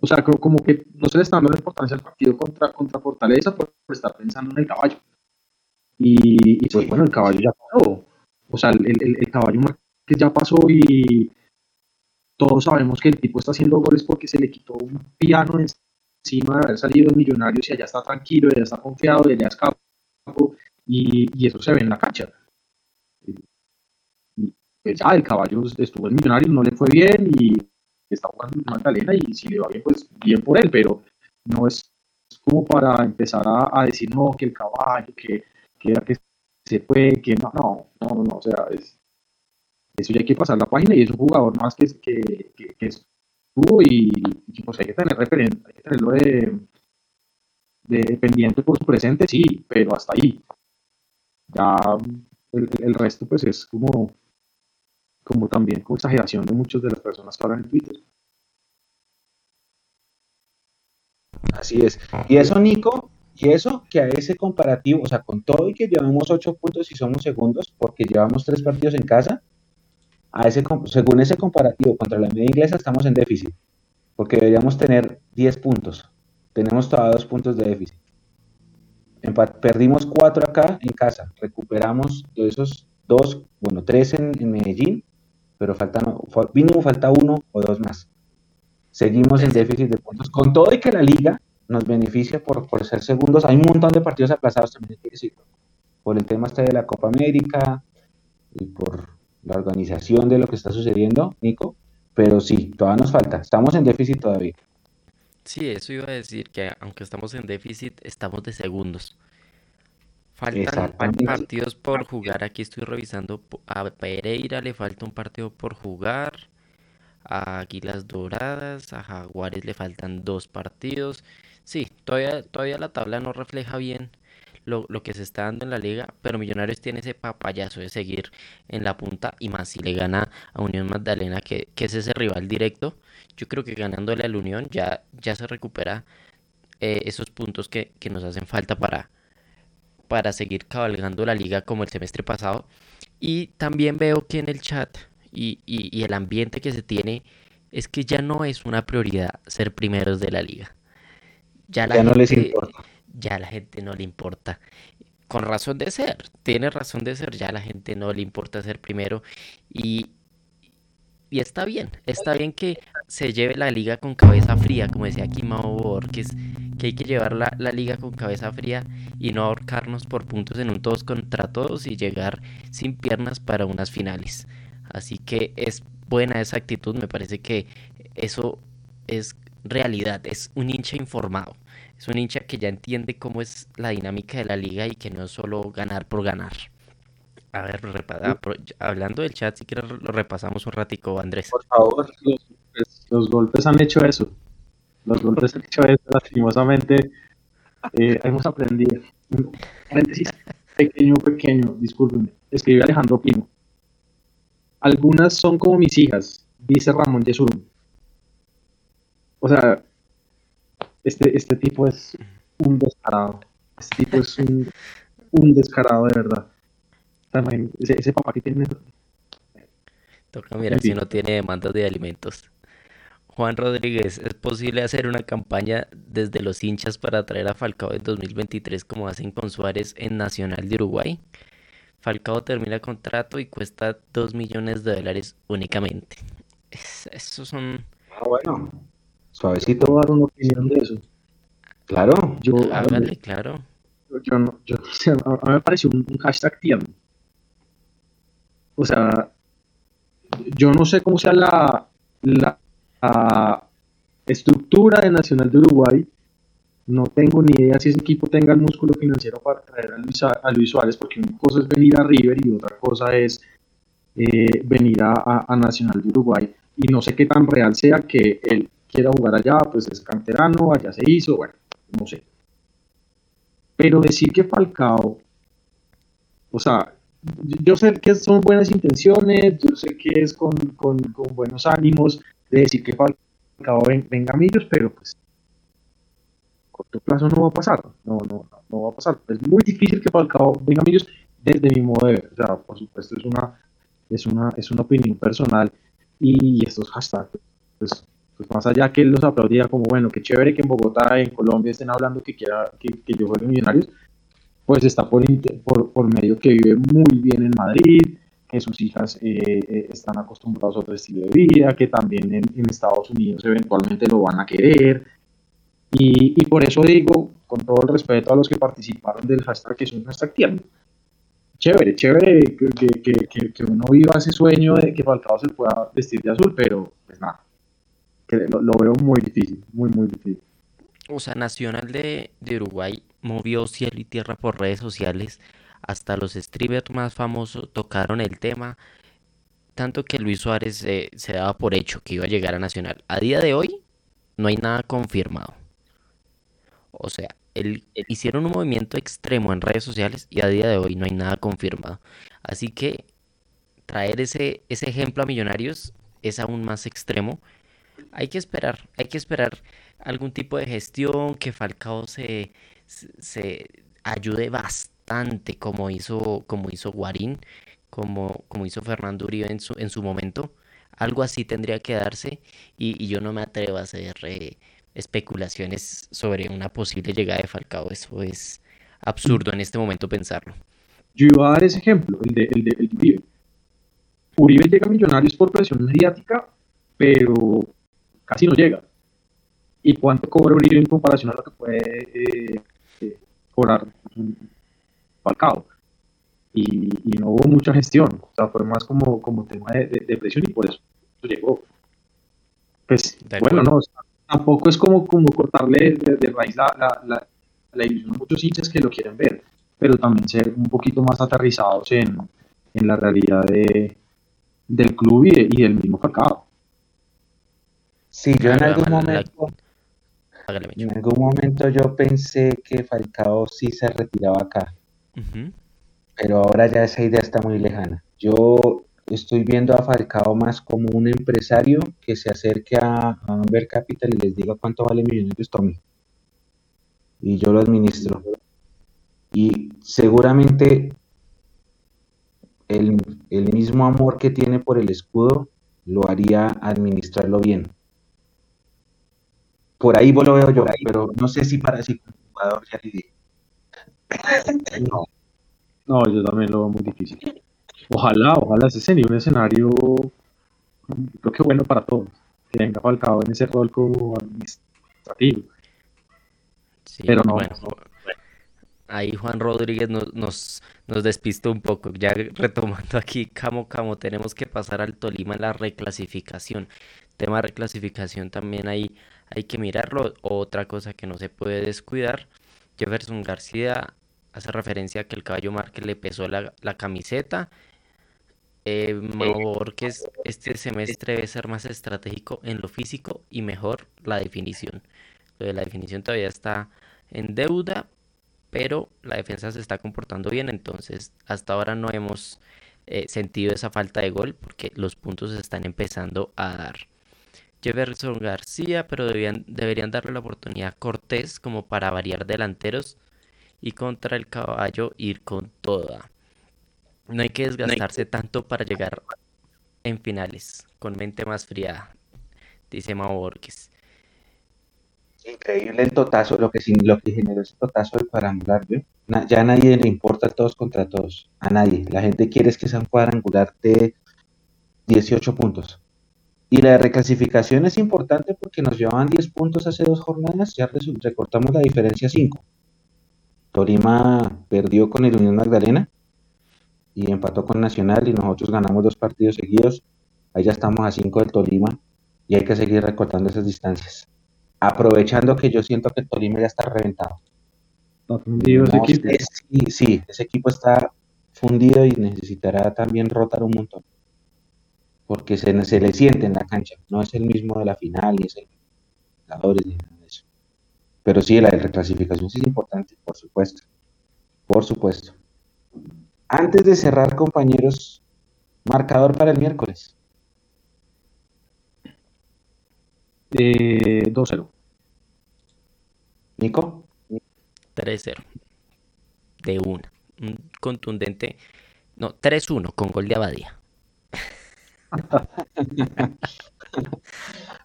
o sea, como, que no se le está dando la importancia al partido contra, contra Fortaleza por, estar pensando en el caballo. Y, pues bueno, el caballo ya pasó. O sea, el, el, caballo que ya pasó y todos sabemos que el tipo está haciendo goles porque se le quitó un piano encima de haber salido de Millonarios y allá está tranquilo, ya está confiado, y allá es y, eso se ve en la cancha pues ya el caballo estuvo en Millonarios, no le fue bien y está jugando en Magdalena y si le va bien, pues bien por él, pero no es como para empezar a, decir no, que el caballo, que, que, que se fue, que no, no, no, no, o sea, es, eso ya hay que pasar la página y es un jugador más que, que, que, estuvo y, pues hay que tener referente, hay que tenerlo de pendiente por su presente, sí, pero hasta ahí. Ya el, el resto pues es como como también con exageración de muchas de las personas que hablan en Twitter. Así es. Y eso, Nico, y eso que a ese comparativo, o sea, con todo y que llevamos ocho puntos y somos segundos, porque llevamos tres partidos en casa, a ese, según ese comparativo contra la media inglesa estamos en déficit, porque deberíamos tener 10 puntos. Tenemos todavía dos puntos de déficit. Perdimos cuatro acá en casa, recuperamos de esos dos, bueno, tres en Medellín pero faltan, mínimo falta uno o dos más. Seguimos en déficit de puntos, con todo y que la liga nos beneficia por, por ser segundos. Hay un montón de partidos aplazados también, hay que por el tema este de la Copa América y por la organización de lo que está sucediendo, Nico. Pero sí, todavía nos falta, estamos en déficit todavía. Sí, eso iba a decir que aunque estamos en déficit, estamos de segundos. Faltan partidos por jugar. Aquí estoy revisando. A Pereira le falta un partido por jugar. A Águilas Doradas, a Jaguares le faltan dos partidos. Sí, todavía, todavía la tabla no refleja bien lo, que se está dando en la liga, pero Millonarios tiene ese papayazo de seguir en la punta y más si le gana a Unión Magdalena, que, es ese rival directo. Yo creo que ganándole a la Unión ya, ya se recupera eh, esos puntos que, que nos hacen falta para, para seguir cabalgando la liga como el semestre pasado. Y también veo que en el chat y, el ambiente que se tiene es que ya no es una prioridad ser primeros de la liga. Ya, la no les importa. Ya a la gente no le importa. Con razón de ser, tiene razón de ser, ya a la gente no le importa ser primero. Y, y está bien, está bien que se lleve la liga con cabeza fría, como decía aquí Mao Borges, que hay que llevar la, liga con cabeza fría y no ahorcarnos por puntos en un todos contra todos y llegar sin piernas para unas finales. Así que es buena esa actitud, me parece que eso es realidad, es un hincha informado, es un hincha que ya entiende cómo es la dinámica de la liga y que no es solo ganar por ganar. A ver, hablando del chat, si quieres lo repasamos un ratico, Andrés. Por favor, los, golpes han hecho eso. Los golpes han hecho eso, lastimosamente. Eh, hemos aprendido. Paréntesis, pequeño, pequeño, discúlpenme. Escribe Alejandro Pino. Algunas son como mis hijas, dice Ramón Yesurum. O sea, este, este tipo es un descarado. Este tipo es un, un descarado de verdad. Ese, papá que tiene. Toca mirar si no tiene demandas de alimentos. Juan Rodríguez, ¿es posible hacer una campaña desde los hinchas para traer a Falcao en 2023 como hacen con Suárez en Nacional de Uruguay? Falcao termina contrato y cuesta 2 millones de dólares únicamente. esos son... Ah, bueno. Suavecito. dar una opinión de eso. Claro. Yo, Hágale, claro. Yo, no, yo, a mí me pareció un, hashtag tierno. O sea, yo no sé cómo sea la, la, estructura de Nacional de Uruguay. No tengo ni idea si ese equipo tenga el músculo financiero para traer a Luis, a Luis Suárez, porque una cosa es venir a River y otra cosa es eh, venir a, Nacional de Uruguay y no sé qué tan real sea que él quiera jugar allá, pues es canterano, allá se hizo, bueno, no sé. Pero decir que Falcao, o sea, yo sé que son buenas intenciones, yo sé que es con, buenos ánimos de decir que Falcao venga a Millos, pero pues a corto plazo no va a pasar, no, no, no va a pasar. Es muy difícil que Falcao venga a Millos desde mi modo de ver, o sea, por supuesto es una es una, es una opinión personal y estos hashtags, pues, pues más allá que él los aplaudía como, bueno, qué chévere que en Bogotá, en Colombia estén hablando que quiera que, que yo juegue Millonarios, pues está por, por, medio que vive muy bien en Madrid, que sus hijas eh, eh, están acostumbrados a otro estilo de vida, que también en, en Estados Unidos eventualmente lo van a querer. Y, y, por eso digo, con todo el respeto a los que participaron del hashtag, que es un hashtag tierno, chévere, chévere que, uno viva ese sueño de que Falcao se pueda vestir de azul, pero pues nada, que lo, veo muy difícil, muy, muy difícil. O sea, Nacional de, Uruguay movió cielo y tierra por redes sociales, hasta los streamers más famosos tocaron el tema, tanto que Luis Suárez se daba por hecho que iba a llegar a Nacional. A día de hoy no hay nada confirmado. O sea, hicieron un movimiento extremo en redes sociales y a día de hoy no hay nada confirmado. Así que traer ese, ese ejemplo a Millonarios es aún más extremo. Hay que esperar, hay que esperar algún tipo de gestión, que Falcao se, se ayude bastante como hizo, como hizo Guarín, como, como hizo Fernando Uribe en su, en su momento. Algo así tendría que darse y, yo no me atrevo a hacer... Eh, especulaciones sobre una posible llegada de Falcao. Eso es absurdo en este momento pensarlo. Yo iba a dar ese ejemplo, el de, el de, Uribe. Uribe llega a Millonarios por presión mediática, pero casi no llega. ¿Y cuánto cobra Uribe en comparación a lo que puede eh, eh, cobrar Falcao? Y, no hubo mucha gestión, o sea, fue más como, como tema de, presión y por eso llegó. Pues, bueno, no, tampoco es como, como cortarle de, raíz la, la, la, ilusión a muchos hinchas que lo quieren ver, pero también ser un poquito más aterrizados en, en la realidad de, del club y, y del mismo Falcao. Sí, yo en algún momento, en algún momento yo pensé que Falcao sí se retiraba acá, pero ahora ya esa idea está muy lejana. Yo estoy viendo a Falcao más como un empresario que se acerque a, a Ver Capital y les diga cuánto vale Millonarios Tommy. Y yo lo administro. Y seguramente el, mismo amor que tiene por el escudo lo haría administrarlo bien. Por ahí lo veo yo, pero no sé si para ese jugador ya le No. no, yo también lo veo muy difícil. Ojalá, ojalá ese sería un escenario, creo que bueno para todos, que venga Falcao en ese rol como administrativo. Pero no, bueno, Ahí Juan Rodríguez nos, nos, nos, despistó un poco. Ya retomando aquí, Camo Camo, tenemos que pasar al Tolima en la reclasificación. Tema de reclasificación también hay, hay que mirarlo. Otra cosa que no se puede descuidar. Jefferson García hace referencia a que el caballo Márquez le pesó la, la camiseta eh, este semestre debe ser más estratégico en lo físico y mejor la definición. Lo de la definición todavía está en deuda, pero la defensa se está comportando bien, entonces hasta ahora no hemos eh, sentido esa falta de gol porque los puntos se están empezando a dar. Jefferson García, pero deberían, deberían darle la oportunidad a Cortés como para variar delanteros y contra el caballo ir con toda. No hay que desgastarse tanto para llegar en finales, con mente más fría, dice Mau Borges. Increíble el totazo, lo que, lo que generó ese totazo del cuadrangular, ya a nadie le importa todos contra todos, a nadie. La gente quiere es que sea un cuadrangular de 18 puntos. Y la reclasificación es importante porque nos llevaban 10 puntos hace dos jornadas, ya recortamos la diferencia a 5. Torima perdió con el Unión Magdalena, y empató con Nacional y nosotros ganamos dos partidos seguidos. Ahí ya estamos a cinco del Tolima y hay que seguir recortando esas distancias. Aprovechando que yo siento que el Tolima ya está reventado. ¿Está fundido ese equipo? sí, sí, ese equipo está fundido y necesitará también rotar un montón. Porque se, se le siente en la cancha, no es el mismo de la final, ni es el ni nada de eso. Pero sí, la reclasificación sí es importante, por supuesto. Por supuesto. Antes de cerrar, compañeros, marcador para el miércoles. Eh, 2-0. Nico. 3-0. De una. Un contundente. No, 3-1 con gol de Abadía.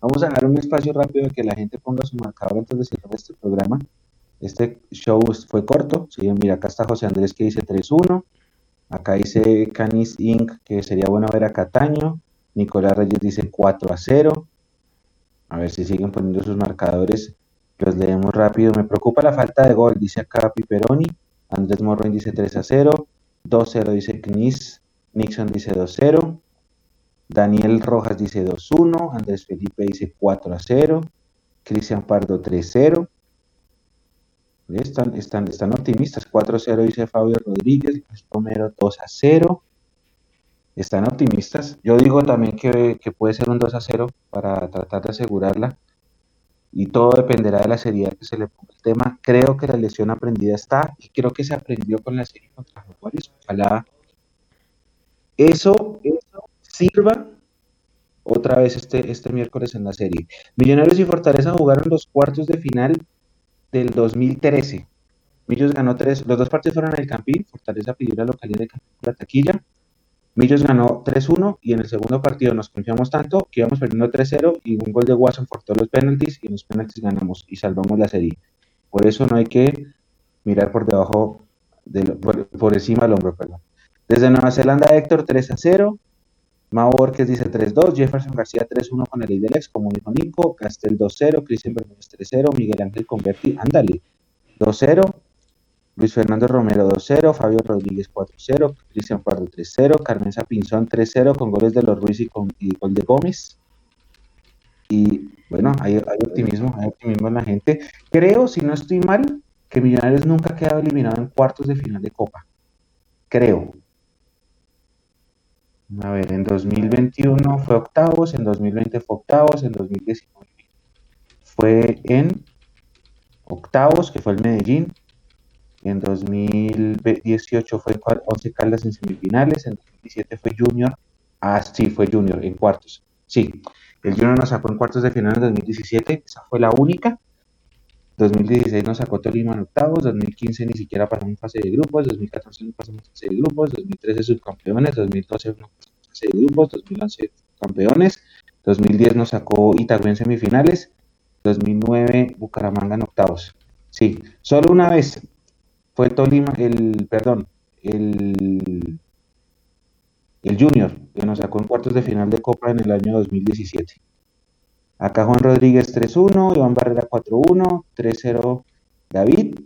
Vamos a dar un espacio rápido de que la gente ponga su marcador antes de cerrar este programa. Este show fue corto. ¿sí? Mira, acá está José Andrés que dice 3-1. Acá dice Canis Inc. que sería bueno ver a Cataño. Nicolás Reyes dice 4 0. A ver si siguen poniendo sus marcadores. Los leemos rápido. Me preocupa la falta de gol, dice acá Piperoni. Andrés Morroy dice 3 a 0. 2-0 dice Knis. Nixon dice 2-0. Daniel Rojas dice 2-1. Andrés Felipe dice 4 a 0. Cristian Pardo 3-0. Están, están, están optimistas. 4-0 dice Fabio Rodríguez. Luis Romero 2 a 0. Están optimistas. Yo digo también que, que puede ser un 2 a 0 para tratar de asegurarla y todo dependerá de la seriedad que se le ponga el tema. Creo que la lesión aprendida está y creo que se aprendió con la serie contra Jaguares. Ojalá eso sirva otra vez este, este miércoles en la serie. Millonarios y Fortaleza jugaron los cuartos de final del 2013. Millos ganó tres, los dos partidos fueron en el Campín, Fortaleza pidió la localidad de Campín la taquilla, Millos ganó 3-1 y en el segundo partido nos confiamos tanto que íbamos perdiendo 3-0 y un gol de Watson por todos los penaltis y en los penaltis ganamos y salvamos la serie. Por eso no hay que mirar por debajo, por, encima del hombro, perdón. Desde Nueva Zelanda, Héctor 3-0, Mao Borges dice 3-2, Jefferson García 3-1 con el ex, como dijo Nico, Castel 2-0, Cristian Bermúdez 3-0, Miguel Ángel Converti, ándale, 2-0, Luis Fernando Romero 2-0, Fabio Rodríguez 4-0, Cristian Pardo 3-0, Carmen Pinzón 3-0 con goles de los Ruiz y, con, gol de Gómez. Y bueno, hay, optimismo, hay optimismo en la gente. Creo, si no estoy mal, que Millonarios nunca ha quedado eliminado en cuartos de final de Copa. Creo. A ver, en 2021 fue octavos, en 2020 fue octavos, en 2019 fue en octavos, que fue el Medellín, en 2018 fue 11 Caldas en semifinales, en 2017 fue Junior, ah sí, fue Junior en cuartos, sí, el Junior nos sacó en cuartos de final en 2017, esa fue la única, 2016 nos sacó Tolima en octavos, 2015 ni siquiera pasamos fase de grupos, 2014 no pasamos fase de grupos, 2013 subcampeones, 2012 no pasamos fase de grupos, 2011 campeones, 2010 nos sacó Itagüí en semifinales, 2009 Bucaramanga en octavos. Sí, solo una vez fue Tolima, el, perdón, el, el Junior, que nos sacó en cuartos de final de Copa en el año 2017. Acá Juan Rodríguez 3-1, Iván Barrera 4-1, 3-0 David.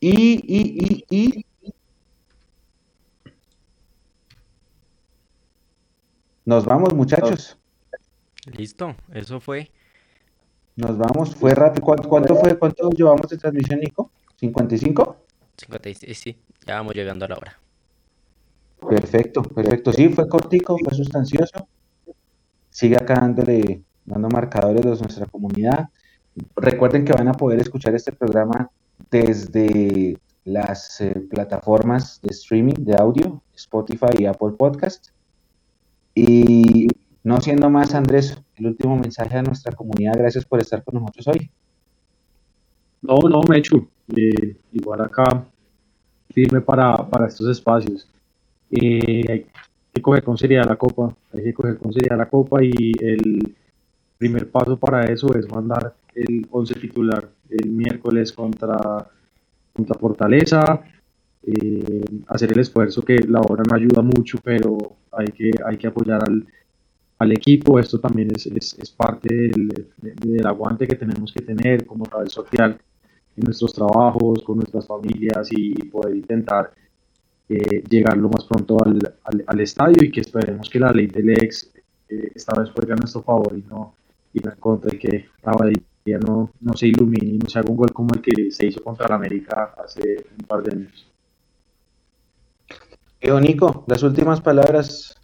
Y, y, y, y. Nos vamos, muchachos. Listo, eso fue. Nos vamos, fue rápido. ¿Cuánto, cuánto fue? ¿Cuánto llevamos de transmisión, Nico? ¿55? 56, sí, ya vamos llegando a la hora. Perfecto, perfecto. Sí, fue cortico, fue sustancioso. Sigue acá dándole, dando marcadores de nuestra comunidad. Recuerden que van a poder escuchar este programa desde las eh, plataformas de streaming de audio, Spotify y Apple Podcast. Y no siendo más, Andrés, el último mensaje a nuestra comunidad. Gracias por estar con nosotros hoy. No, no, Mechu. Eh, igual acá, firme para, para estos espacios. Eh, que coger con seriedad la copa, hay que coger con seriedad la copa y el primer paso para eso es mandar el 11 titular el miércoles contra, contra Fortaleza, eh, hacer el esfuerzo que la hora no ayuda mucho, pero hay que, hay que apoyar al, al equipo. Esto también es, es, parte del, del, aguante que tenemos que tener como red social en nuestros trabajos, con nuestras familias y poder intentar eh, llegar lo más pronto al, al, estadio y que esperemos que la ley del ex eh, esta vez juegue a nuestro favor y no, y no en contra y que la no, no se ilumine y no se haga un gol como el que se hizo contra la América hace un par de años. Nico, las últimas palabras.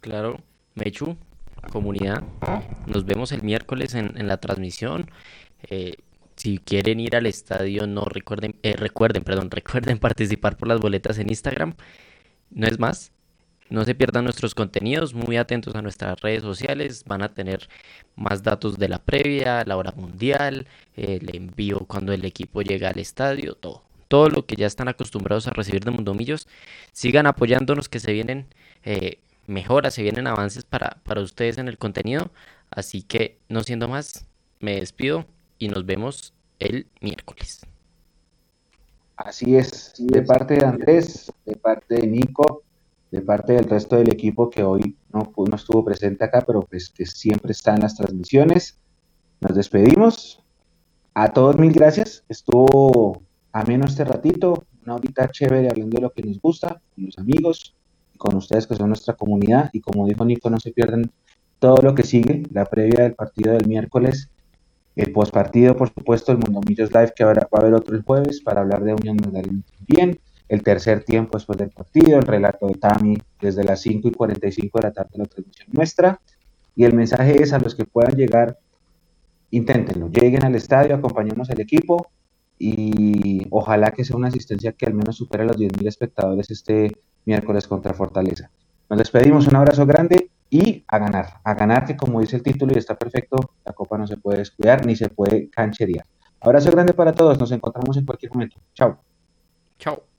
Claro, Mechu, comunidad, nos vemos el miércoles en, la transmisión. Eh, si quieren ir al estadio, no recuerden, eh, recuerden, perdón, recuerden participar por las boletas en Instagram. No es más, no se pierdan nuestros contenidos, muy atentos a nuestras redes sociales, van a tener más datos de la previa, la hora mundial, el envío cuando el equipo llega al estadio, todo. Todo lo que ya están acostumbrados a recibir de Mundomillos. Sigan apoyándonos que se vienen eh, mejoras, se vienen avances para, para ustedes en el contenido. Así que no siendo más, me despido y nos vemos el miércoles. Así es, de parte de Andrés, de parte de Nico, de parte del resto del equipo que hoy no, no estuvo presente acá, pero pues que siempre está en las transmisiones. Nos despedimos. A todos mil gracias. Estuvo ameno este ratito, una horita chévere hablando de lo que nos gusta, con los amigos con ustedes que son nuestra comunidad. Y como dijo Nico, no se pierdan todo lo que sigue, la previa del partido del miércoles, el postpartido, por supuesto, el Mundo Millos Live, que ahora va a haber otro el jueves para hablar de Unión Magdalena también el tercer tiempo después del partido, el relato de Tami desde las 5 y 45 de la tarde, la transmisión nuestra. Y el mensaje es a los que puedan llegar, inténtenlo, lleguen al estadio, acompañemos al equipo y ojalá que sea una asistencia que al menos supere los 10.000 espectadores este miércoles contra Fortaleza. Nos despedimos, un abrazo grande y a ganar, a ganar que como dice el título y está perfecto, la copa no se puede descuidar ni se puede cancherear. Abrazo grande para todos, nos encontramos en cualquier momento. Chao. Chao.